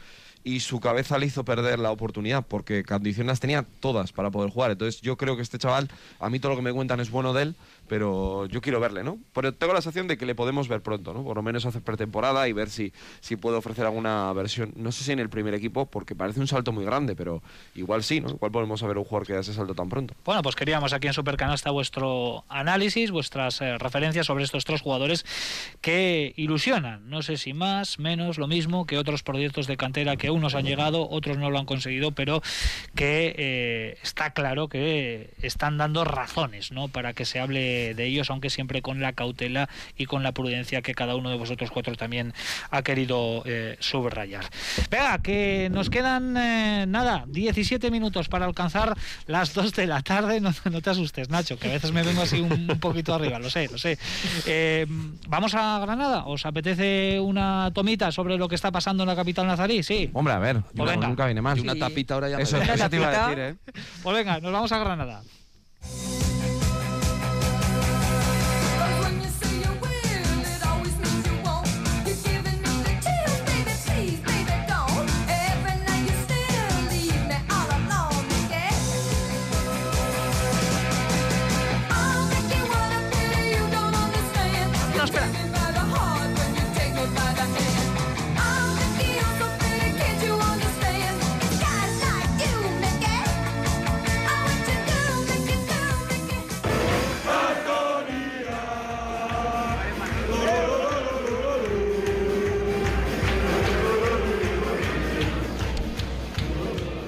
y su cabeza le hizo perder la oportunidad porque condiciones tenía todas para poder jugar. Entonces yo creo que este chaval, a mí todo lo que me cuentan es bueno de él, pero yo quiero verle, ¿no? Pero tengo la sensación de que le podemos ver pronto, ¿no? Por lo menos hacer pretemporada y ver si, si puede ofrecer alguna versión, no sé si en el primer equipo, porque parece un salto muy grande, pero igual sí, ¿no? Igual podemos saber un jugador que da ese salto tan pronto. Bueno, pues queríamos aquí en Supercanasta vuestro análisis, vuestras eh, referencias sobre estos tres jugadores que ilusionan, no sé si más, menos, lo mismo que otros proyectos de cantera que unos han llegado, otros no lo han conseguido, pero que eh, está claro que están dando razones, ¿no? Para que se hable de, ellos, aunque siempre con la cautela y con la prudencia que cada uno de vosotros cuatro también ha querido eh, subrayar. Venga, que nos quedan eh, nada, 17 minutos para alcanzar las 2 de la tarde. No, te asustes, Nacho, que a veces me vengo así un, poquito arriba, lo sé, lo sé. Eh, ¿Vamos a Granada? ¿Os apetece una tomita sobre lo que está pasando en la capital nazarí? Sí. Hombre, a ver, pues nunca viene más. Y una tapita ahora ya Eso, eso te iba a decir, ¿eh? Pues venga, nos vamos a Granada.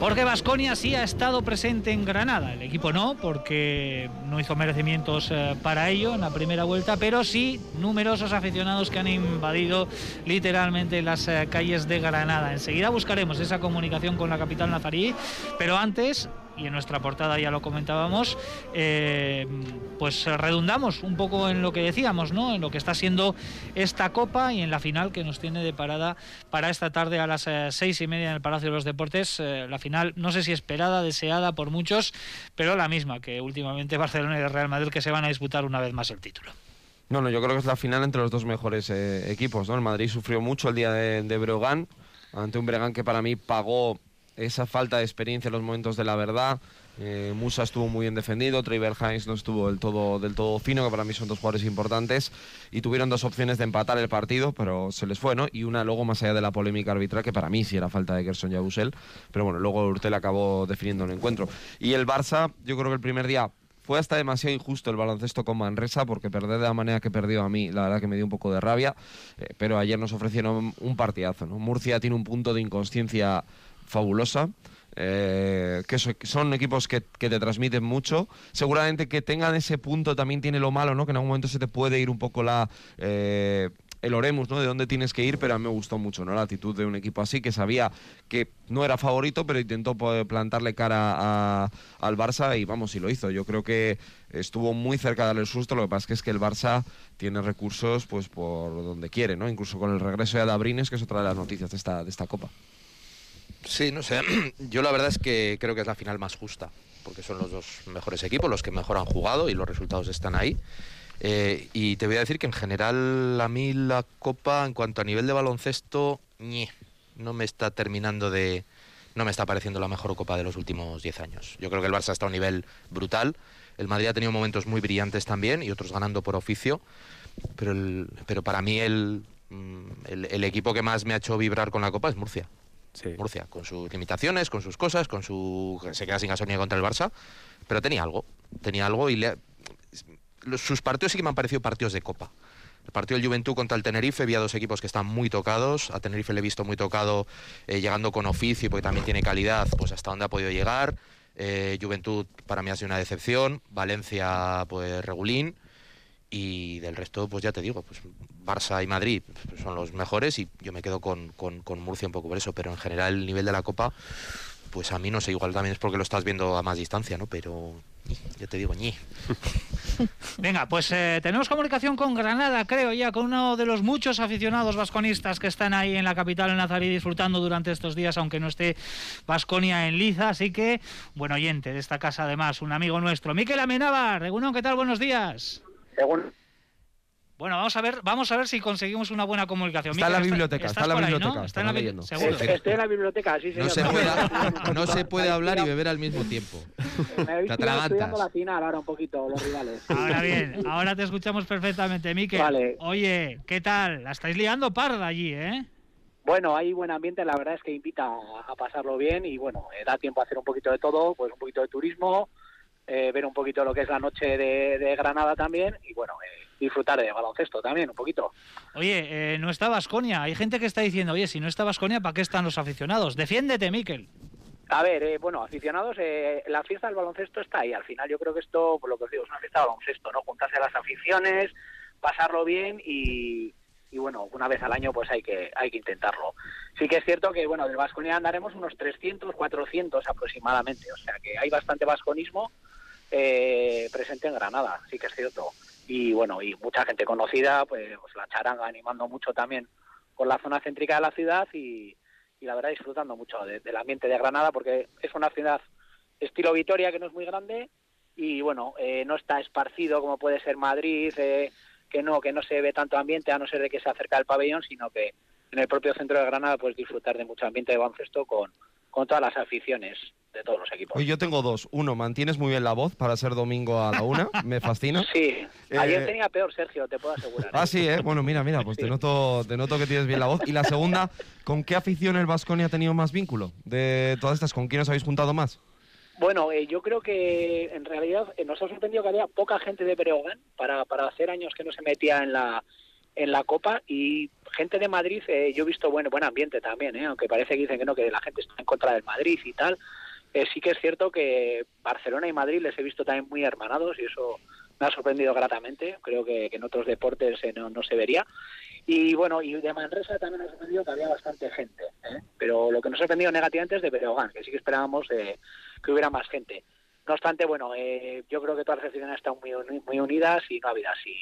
Porque Vasconia sí ha estado presente en Granada. El equipo no, porque no hizo merecimientos eh, para ello en la primera vuelta, pero sí numerosos aficionados que han invadido literalmente las eh, calles de Granada. Enseguida buscaremos esa comunicación con la capital nazarí, pero antes y en nuestra portada ya lo comentábamos, eh, pues redundamos un poco en lo que decíamos, ¿no? En lo que está siendo esta copa y en la final que nos tiene de parada para esta tarde a las eh, seis y media en el Palacio de los Deportes. Eh, la final, no sé si esperada, deseada por muchos, pero la misma que últimamente Barcelona y Real Madrid que se van a disputar una vez más el título. No, no, yo creo que es la final entre los dos mejores equipos, ¿no? El Madrid sufrió mucho el día de, de Brogan, ante un Bregan que para mí pagó esa falta de experiencia en los momentos de la verdad. Eh, Musa estuvo muy bien defendido, Trevor Hines no estuvo del todo, del todo fino, que para mí son dos jugadores importantes, y tuvieron dos opciones de empatar el partido, pero se les fue, ¿no? Y una luego más allá de la polémica arbitral, que para mí sí era falta de Gerson Yabusel, pero bueno, luego Urtel acabó definiendo el encuentro. Y el Barça, yo creo que el primer día fue hasta demasiado injusto el baloncesto con Manresa porque perder de la manera que perdió a mí, la verdad que me dio un poco de rabia, eh, pero ayer nos ofrecieron un partidazo. ¿no? Murcia tiene un punto de inconsciencia fabulosa. Eh, que son equipos que, te transmiten mucho. Seguramente que tengan ese punto también tiene lo malo, ¿no? Que en algún momento se te puede ir un poco la eh, el Oremus, ¿no? De dónde tienes que ir, pero a mí me gustó mucho, ¿no? La actitud de un equipo así que sabía que no era favorito, pero intentó plantarle cara al Barça y vamos, y lo hizo. Yo creo que estuvo muy cerca de darle el susto, lo que pasa es que el Barça tiene recursos pues por donde quiere, ¿no? Incluso con el regreso de Adabrines, que es otra de las noticias de esta, de esta Copa. Sí, no sé. (clears throat) Yo la verdad es que creo que es la final más justa, porque son los dos mejores equipos, los que mejor han jugado y los resultados están ahí. Eh, y te voy a decir que en general a mí la Copa, en cuanto a nivel de baloncesto, no me está terminando de... No me está pareciendo la mejor Copa de los últimos 10 años. Yo creo que el Barça está a un nivel brutal. El Madrid ha tenido momentos muy brillantes también y otros ganando por oficio. Pero, pero para mí el, mm, el, equipo que más me ha hecho vibrar con la Copa es Murcia. Murcia, con sus limitaciones, con sus cosas, con su... se queda sin gasolina contra el Barça, pero tenía algo. Tenía algo y le, sus partidos sí que me han parecido partidos de Copa. El partido del Juventud contra el Tenerife, había dos equipos que están muy tocados. A Tenerife le he visto muy tocado, eh, llegando con oficio, porque también tiene calidad, pues hasta dónde ha podido llegar. Eh, Juventud para mí ha sido una decepción. Valencia, pues regulín. Y del resto, pues ya te digo, pues Barça y Madrid son los mejores y yo me quedo con, con Murcia un poco por eso. Pero en general el nivel de la Copa, pues a mí no sé, igual también es porque lo estás viendo a más distancia, ¿no? Pero yo te digo ñi. (laughs) Venga, pues eh, tenemos comunicación con Granada, creo ya, con uno de los muchos aficionados vasconistas que están ahí en la capital, en Nazarí, disfrutando durante estos días, aunque no esté Vasconia en liza. Así que, buen oyente de esta casa, además, un amigo nuestro. Miquel Amenábar, Regunón, ¿qué tal? Buenos días. Bueno, vamos a ver, vamos a ver si conseguimos una buena comunicación. Está en la biblioteca, está en la biblioteca. Está en la leyendo. Seguro. Estoy en la biblioteca, sí, señor. No se puede, (laughs) no se puede hablar y beber al mismo tiempo. Me habéis estudiando la final ahora un poquito, los rivales. Ahora bien, ahora te escuchamos perfectamente, Miquel. Vale. Oye, ¿qué tal? La estáis liando parda allí, ¿eh? Bueno, hay buen ambiente, la verdad es que invita a pasarlo bien y bueno, eh, da tiempo a hacer un poquito de todo, pues un poquito de turismo, eh, ver un poquito lo que es la noche de, Granada también y bueno, eh, disfrutar de baloncesto también un poquito. Oye, eh, no está Vasconia. Hay gente que está diciendo, oye, si no está Vasconia, ¿para qué están los aficionados? Defiéndete, Miquel. A ver, bueno, aficionados, la fiesta del baloncesto está ahí. Al final yo creo que esto, por lo que os digo, es una fiesta de baloncesto, ¿no? Juntarse a las aficiones, pasarlo bien y, y bueno, una vez al año pues hay que hay que intentarlo. Sí que es cierto que bueno, del Vasconia andaremos unos 300, 400 aproximadamente, o sea que hay bastante vasconismo eh, presente en Granada, sí que es cierto. Y bueno, y mucha gente conocida, pues, pues la charanga animando mucho también por la zona céntrica de la ciudad y, la verdad disfrutando mucho del ambiente de Granada porque es una ciudad estilo Vitoria que no es muy grande y bueno, eh, no está esparcido como puede ser Madrid, eh, que no, que no se ve tanto ambiente a no ser de que se acerca al pabellón, sino que en el propio centro de Granada puedes disfrutar de mucho ambiente de baloncesto con, con todas las aficiones de todos los equipos. yo tengo dos. Uno, mantienes muy bien la voz para ser domingo a la una, me fascina. (laughs) Sí, ayer eh, tenía peor, Sergio, te puedo asegurar. Ah, sí, ¿eh? Bueno, mira, mira, pues te, noto, te noto que tienes bien la voz. Y la segunda, ¿con qué afición el Vasconia ha tenido más vínculo? De todas estas, ¿con quién os habéis juntado más? Bueno, eh, yo creo que en realidad eh, nos ha sorprendido que había poca gente de Breogán para, para hacer años que no se metía en la en la Copa y gente de Madrid, eh, yo he visto buen, buen ambiente también, eh, aunque parece que dicen que no, que la gente está en contra del Madrid y tal. Eh, sí que es cierto que Barcelona y Madrid les he visto también muy hermanados y eso me ha sorprendido gratamente. Creo que, en otros deportes no, no, se vería. Y bueno, y de Manresa también ha sorprendido que había bastante gente. Pero lo que nos ha sorprendido negativamente es de Berogán, que sí que esperábamos que hubiera más gente. No obstante, bueno, eh, yo creo que todas las aficiones están muy, muy unidas y no ha habido así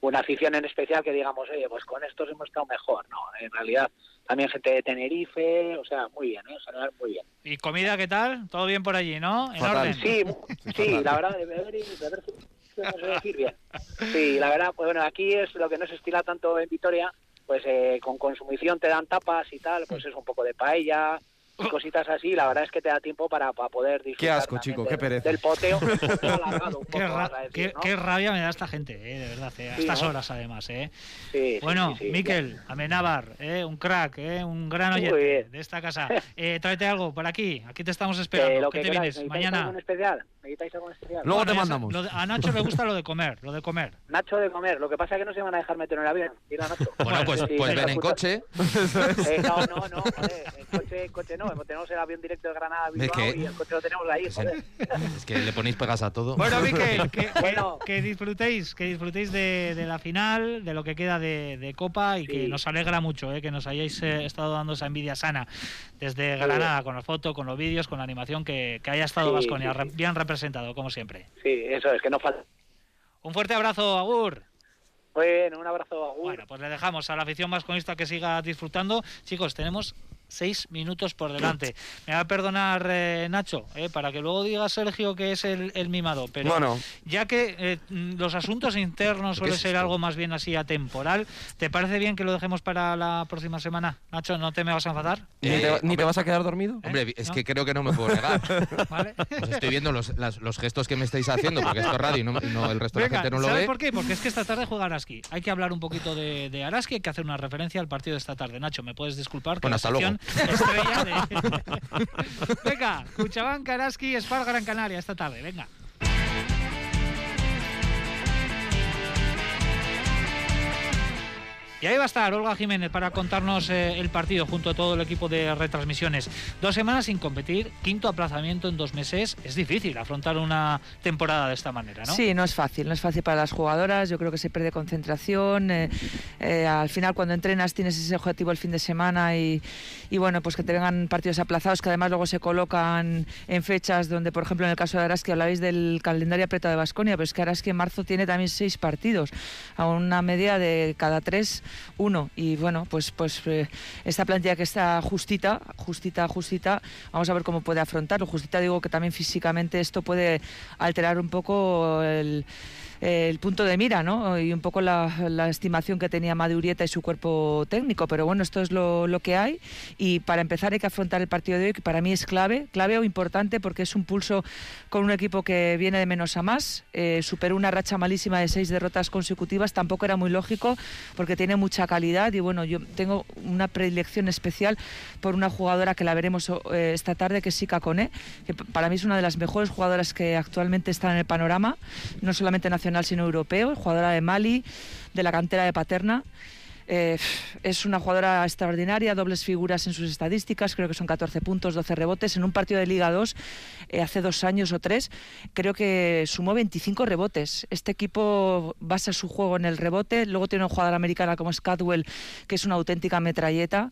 una afición en especial que digamos, oye, pues con estos hemos estado mejor. No, en realidad también gente de Tenerife, o sea, muy bien, ¿eh? muy bien. ¿Y comida qué tal? ¿Todo bien por allí, no? ¿En orden? Sí, sí, la verdad, de beber y beber no sé decir bien. Sí, la verdad, pues bueno, aquí es lo que no se estila tanto en Vitoria, pues eh, con consumición te dan tapas y tal, pues es un poco de paella, (laughs) cositas así, la verdad es que te da tiempo para, para poder disfrutar. Qué asco, chico, qué pereza. Del poteo, qué, rabia me da esta gente, eh, de verdad, eh, a estas horas además. Eh. bueno, Miquel, Amenábar, eh, un crack, eh, un gran oyente de esta casa. (laughs) Eh, tráete algo por aquí, aquí te estamos esperando. ¿Qué te vienes? Mañana. especial? Luego te mandamos. a Nacho le gusta lo de comer, lo de comer. Nacho de comer, lo que pasa es que no se van a dejar meter en el avión. Bueno, pues, pues ven en coche. (laughs) Eh, no, no, no, joder, en coche, coche no, tenemos el avión directo de Granada a Bilbao y el coche lo tenemos ahí, joder. Es que le ponéis pegas a todo. Bueno, Miquel, (laughs) que, que, disfrutéis, que disfrutéis de, de, la final, de lo que queda de, de Copa y que nos alegra mucho, eh, que nos hayáis eh, estado dando esa envidia sana desde Granada, con las fotos, con los vídeos, con la animación, que, que haya estado Vasconia bien representado, como siempre. Sí, eso es, que no falta. Un fuerte abrazo, Agur. Bueno, un abrazo, Agur. Bueno, pues le dejamos a la afición vasconista que siga disfrutando. Chicos, tenemos seis minutos por delante. Me va a perdonar eh, Nacho, eh, para que luego diga Sergio que es el, mimado, pero bueno. ya que eh, los asuntos internos suele ser algo más bien así atemporal, ¿te parece bien que lo dejemos para la próxima semana? Nacho, ¿no te me vas a enfadar? ¿Ni, te, vas a quedar dormido? Hombre, es que creo que no me puedo negar. (laughs) ¿Vale? Pues estoy viendo los, los, gestos que me estáis haciendo, porque esto es radio y no, el resto de la gente no lo ¿sabes ve. por qué? Porque es que esta tarde juega Araski. Hay que hablar un poquito de, de Araski, hay que hacer una referencia al partido de esta tarde. Nacho, ¿me puedes disculpar? bueno, hasta luego. Estrella de... (laughs) venga, Cuchabán, Karaski, Spar, Gran Canaria esta tarde, venga. Y ahí va a estar Olga Jiménez para contarnos eh, el partido junto a todo el equipo de retransmisiones. Dos semanas sin competir, quinto aplazamiento en dos meses. Es difícil afrontar una temporada de esta manera, ¿no? Sí, no es fácil. No es fácil para las jugadoras. Yo creo que se pierde concentración. Eh, eh, al final, cuando entrenas, tienes ese objetivo el fin de semana y, bueno, pues que te vengan partidos aplazados que además luego se colocan en fechas donde, por ejemplo, en el caso de Araski habláis del calendario apretado de Basconia, pero es que Araski en marzo tiene también seis partidos, a una media de cada tres uno. Y bueno, pues, pues eh, esta plantilla que está justita, justita, justita, vamos a ver cómo puede afrontarlo. Justita digo que también físicamente esto puede alterar un poco el el punto de mira ¿no? y un poco la, estimación que tenía Madurieta y su cuerpo técnico. Pero bueno, esto es lo, que hay y para empezar hay que afrontar el partido de hoy, que para mí es clave, clave o importante porque es un pulso con un equipo que viene de menos a más, eh, superó una racha malísima de seis derrotas consecutivas, tampoco era muy lógico porque tiene mucha calidad y bueno, yo tengo una predilección especial por una jugadora que la veremos eh, esta tarde, que es Sika Kone, que para mí es una de las mejores jugadoras que actualmente están en el panorama, no solamente nacional, sino europeo, jugadora de Mali, de la cantera de Paterna. Eh, es una jugadora extraordinaria, dobles figuras en sus estadísticas, creo que son 14 puntos, 12 rebotes. En un partido de Liga 2, eh, hace dos años o tres, creo que sumó 25 rebotes. Este equipo basa su juego en el rebote, luego tiene una jugadora americana como Scatwell, que es una auténtica metralleta.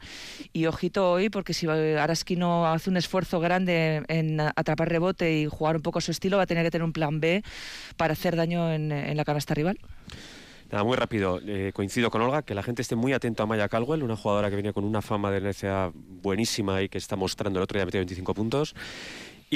Y ojito hoy, porque si Araski no hace un esfuerzo grande en atrapar rebote y jugar un poco su estilo, va a tener que tener un plan B para hacer daño en, en la canasta rival. Nada, muy rápido. Eh, coincido con Olga, que la gente esté muy atento a Maya Caldwell, una jugadora que venía con una fama de NCA buenísima y que está mostrando el otro día metido 25 puntos.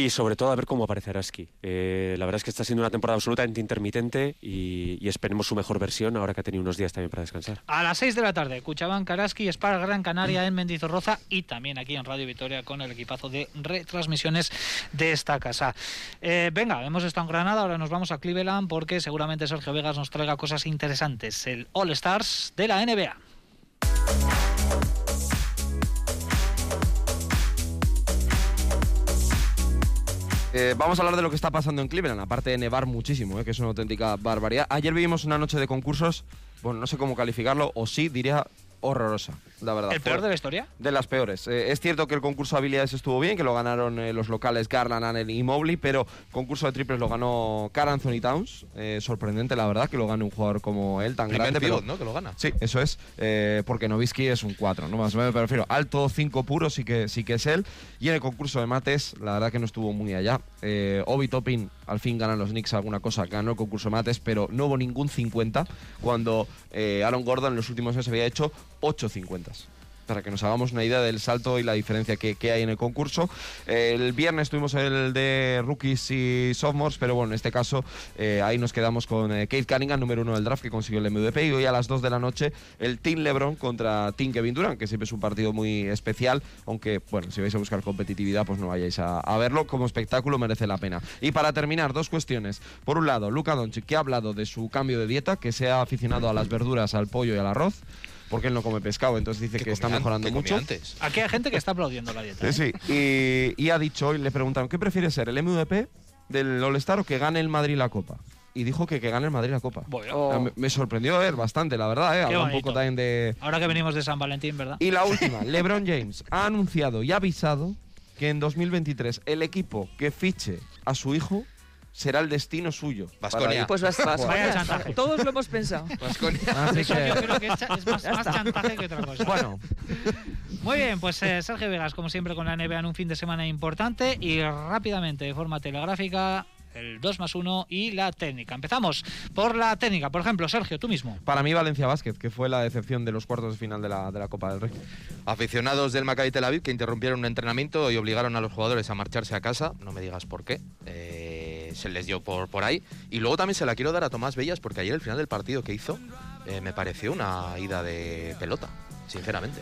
Y sobre todo a ver cómo aparece Araski. Eh, la verdad es que está siendo una temporada absolutamente intermitente y, esperemos su mejor versión ahora que ha tenido unos días también para descansar. A las 6 de la tarde, Cuchabán, Karaski, Spar Gran Canaria en Mendizorroza y también aquí en Radio Vitoria con el equipazo de retransmisiones de esta casa. Eh, venga, hemos estado en Granada, ahora nos vamos a Cleveland porque seguramente Sergio Vegas nos traiga cosas interesantes. El All Stars de la NBA. Eh, vamos a hablar de lo que está pasando en Cleveland, aparte de nevar muchísimo, eh, que es una auténtica barbaridad. Ayer vivimos una noche de concursos, bueno, no sé cómo calificarlo, o sí, diría horrorosa, la verdad. ¿El peor de la historia? De las peores. Eh, es cierto que el concurso de habilidades estuvo bien, que lo ganaron eh, los locales Garland, Anel y Mobley, pero concurso de triples lo ganó Carl Anthony Towns. Eh, sorprendente, la verdad, que lo gane un jugador como él, tan grande. Pivot, ¿no? Que lo gana. Sí, eso es. porque Novisky es un 4, ¿no? Más o menos, me refiero. Alto 5 puro, sí que, sí que es él. Y en el concurso de mates, la verdad que no estuvo muy allá. Obi Toppin, al fin ganan los Knicks alguna cosa, ganó el concurso mates, pero no hubo ningún 50 cuando Aaron Gordon en los últimos años había hecho 8 50. Para que nos hagamos una idea del salto y la diferencia que, hay en el concurso. el viernes tuvimos el de rookies y sophomores, pero bueno, en este caso eh, ahí nos quedamos con eh, Kate Cunningham, número uno del draft, que consiguió el MVP, y hoy a las 2 de la noche el Team LeBron contra Team Kevin Durant, que siempre es un partido muy especial, aunque, bueno, si vais a buscar competitividad, pues no vayáis a, verlo, como espectáculo merece la pena. Y para terminar, dos cuestiones. Por un lado, Luca Doncic, que ha hablado de su cambio de dieta, que se ha aficionado a las verduras, al pollo y al arroz porque él no come pescado, entonces dice que está mejorando mucho. Antes? Aquí hay gente que está aplaudiendo la dieta. Sí, ¿eh? y, y, ha dicho, hoy le preguntaron, ¿qué prefiere ser, el MVP del All-Star o que gane el Madrid la Copa? y dijo que, que gane el Madrid la Copa. Me, sorprendió ver bastante, la verdad. ¿eh? un poco también de. Ahora que venimos de San Valentín, ¿verdad? Y la (laughs) última, LeBron James ha anunciado y ha avisado que en 2023 el equipo que fiche a su hijo será el destino suyo. Vasconia. Pues vas, Vaya chantaje. Todos lo hemos pensado. Vasconia. Yo creo que es, más, chantaje que otra cosa. Bueno. Muy bien, pues eh, Sergio Vegas, como siempre, con la NBA en un fin de semana importante y rápidamente, de forma telegráfica, el 2 más 1 y la técnica. Empezamos por la técnica. Por ejemplo, Sergio, tú mismo. Para mí, Valencia Vázquez, que fue la decepción de los cuartos de final de la, de la Copa del Rey. Aficionados del Maccabi Tel Aviv que interrumpieron un entrenamiento y obligaron a los jugadores a marcharse a casa. No me digas por qué. Eh, se les dio por, por ahí. Y luego también se la quiero dar a Tomás Bellas porque ayer el final del partido que hizo eh, me pareció una ida de pelota, sinceramente.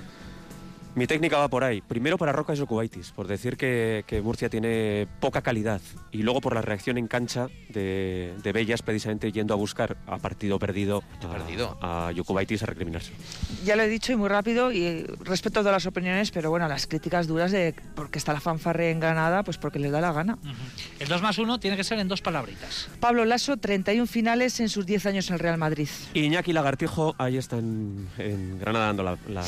Mi técnica va por ahí. Primero para Roca Jokubaitis, por decir que, Murcia tiene poca calidad. Y luego por la reacción en cancha de, Bellas, precisamente yendo a buscar a partido perdido a, perdido. a recriminarse. Ya lo he dicho y muy rápido, y respeto todas las opiniones, pero bueno, las críticas duras de porque está la fanfarre en Granada, pues porque les da la gana. El 2 más 1 tiene que ser en dos palabritas. Pablo Lasso, 31 finales en sus 10 años en el Real Madrid. Iñaki Lagartijo, ahí está en, Granada dando la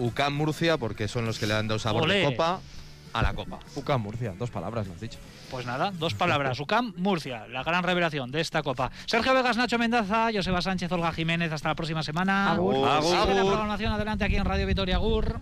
UCAM Murcia, porque son los que le han dado sabor de copa a la copa. UCAM Murcia, dos palabras, lo has dicho. Pues nada, dos palabras. (laughs) UCAM Murcia, la gran revelación de esta copa. Sergio Vegas, Nacho Mendaza, Joseba Sánchez, Olga Jiménez. Hasta la próxima semana. Agur. Agur. la programación adelante aquí en Radio Vitoria. Agur.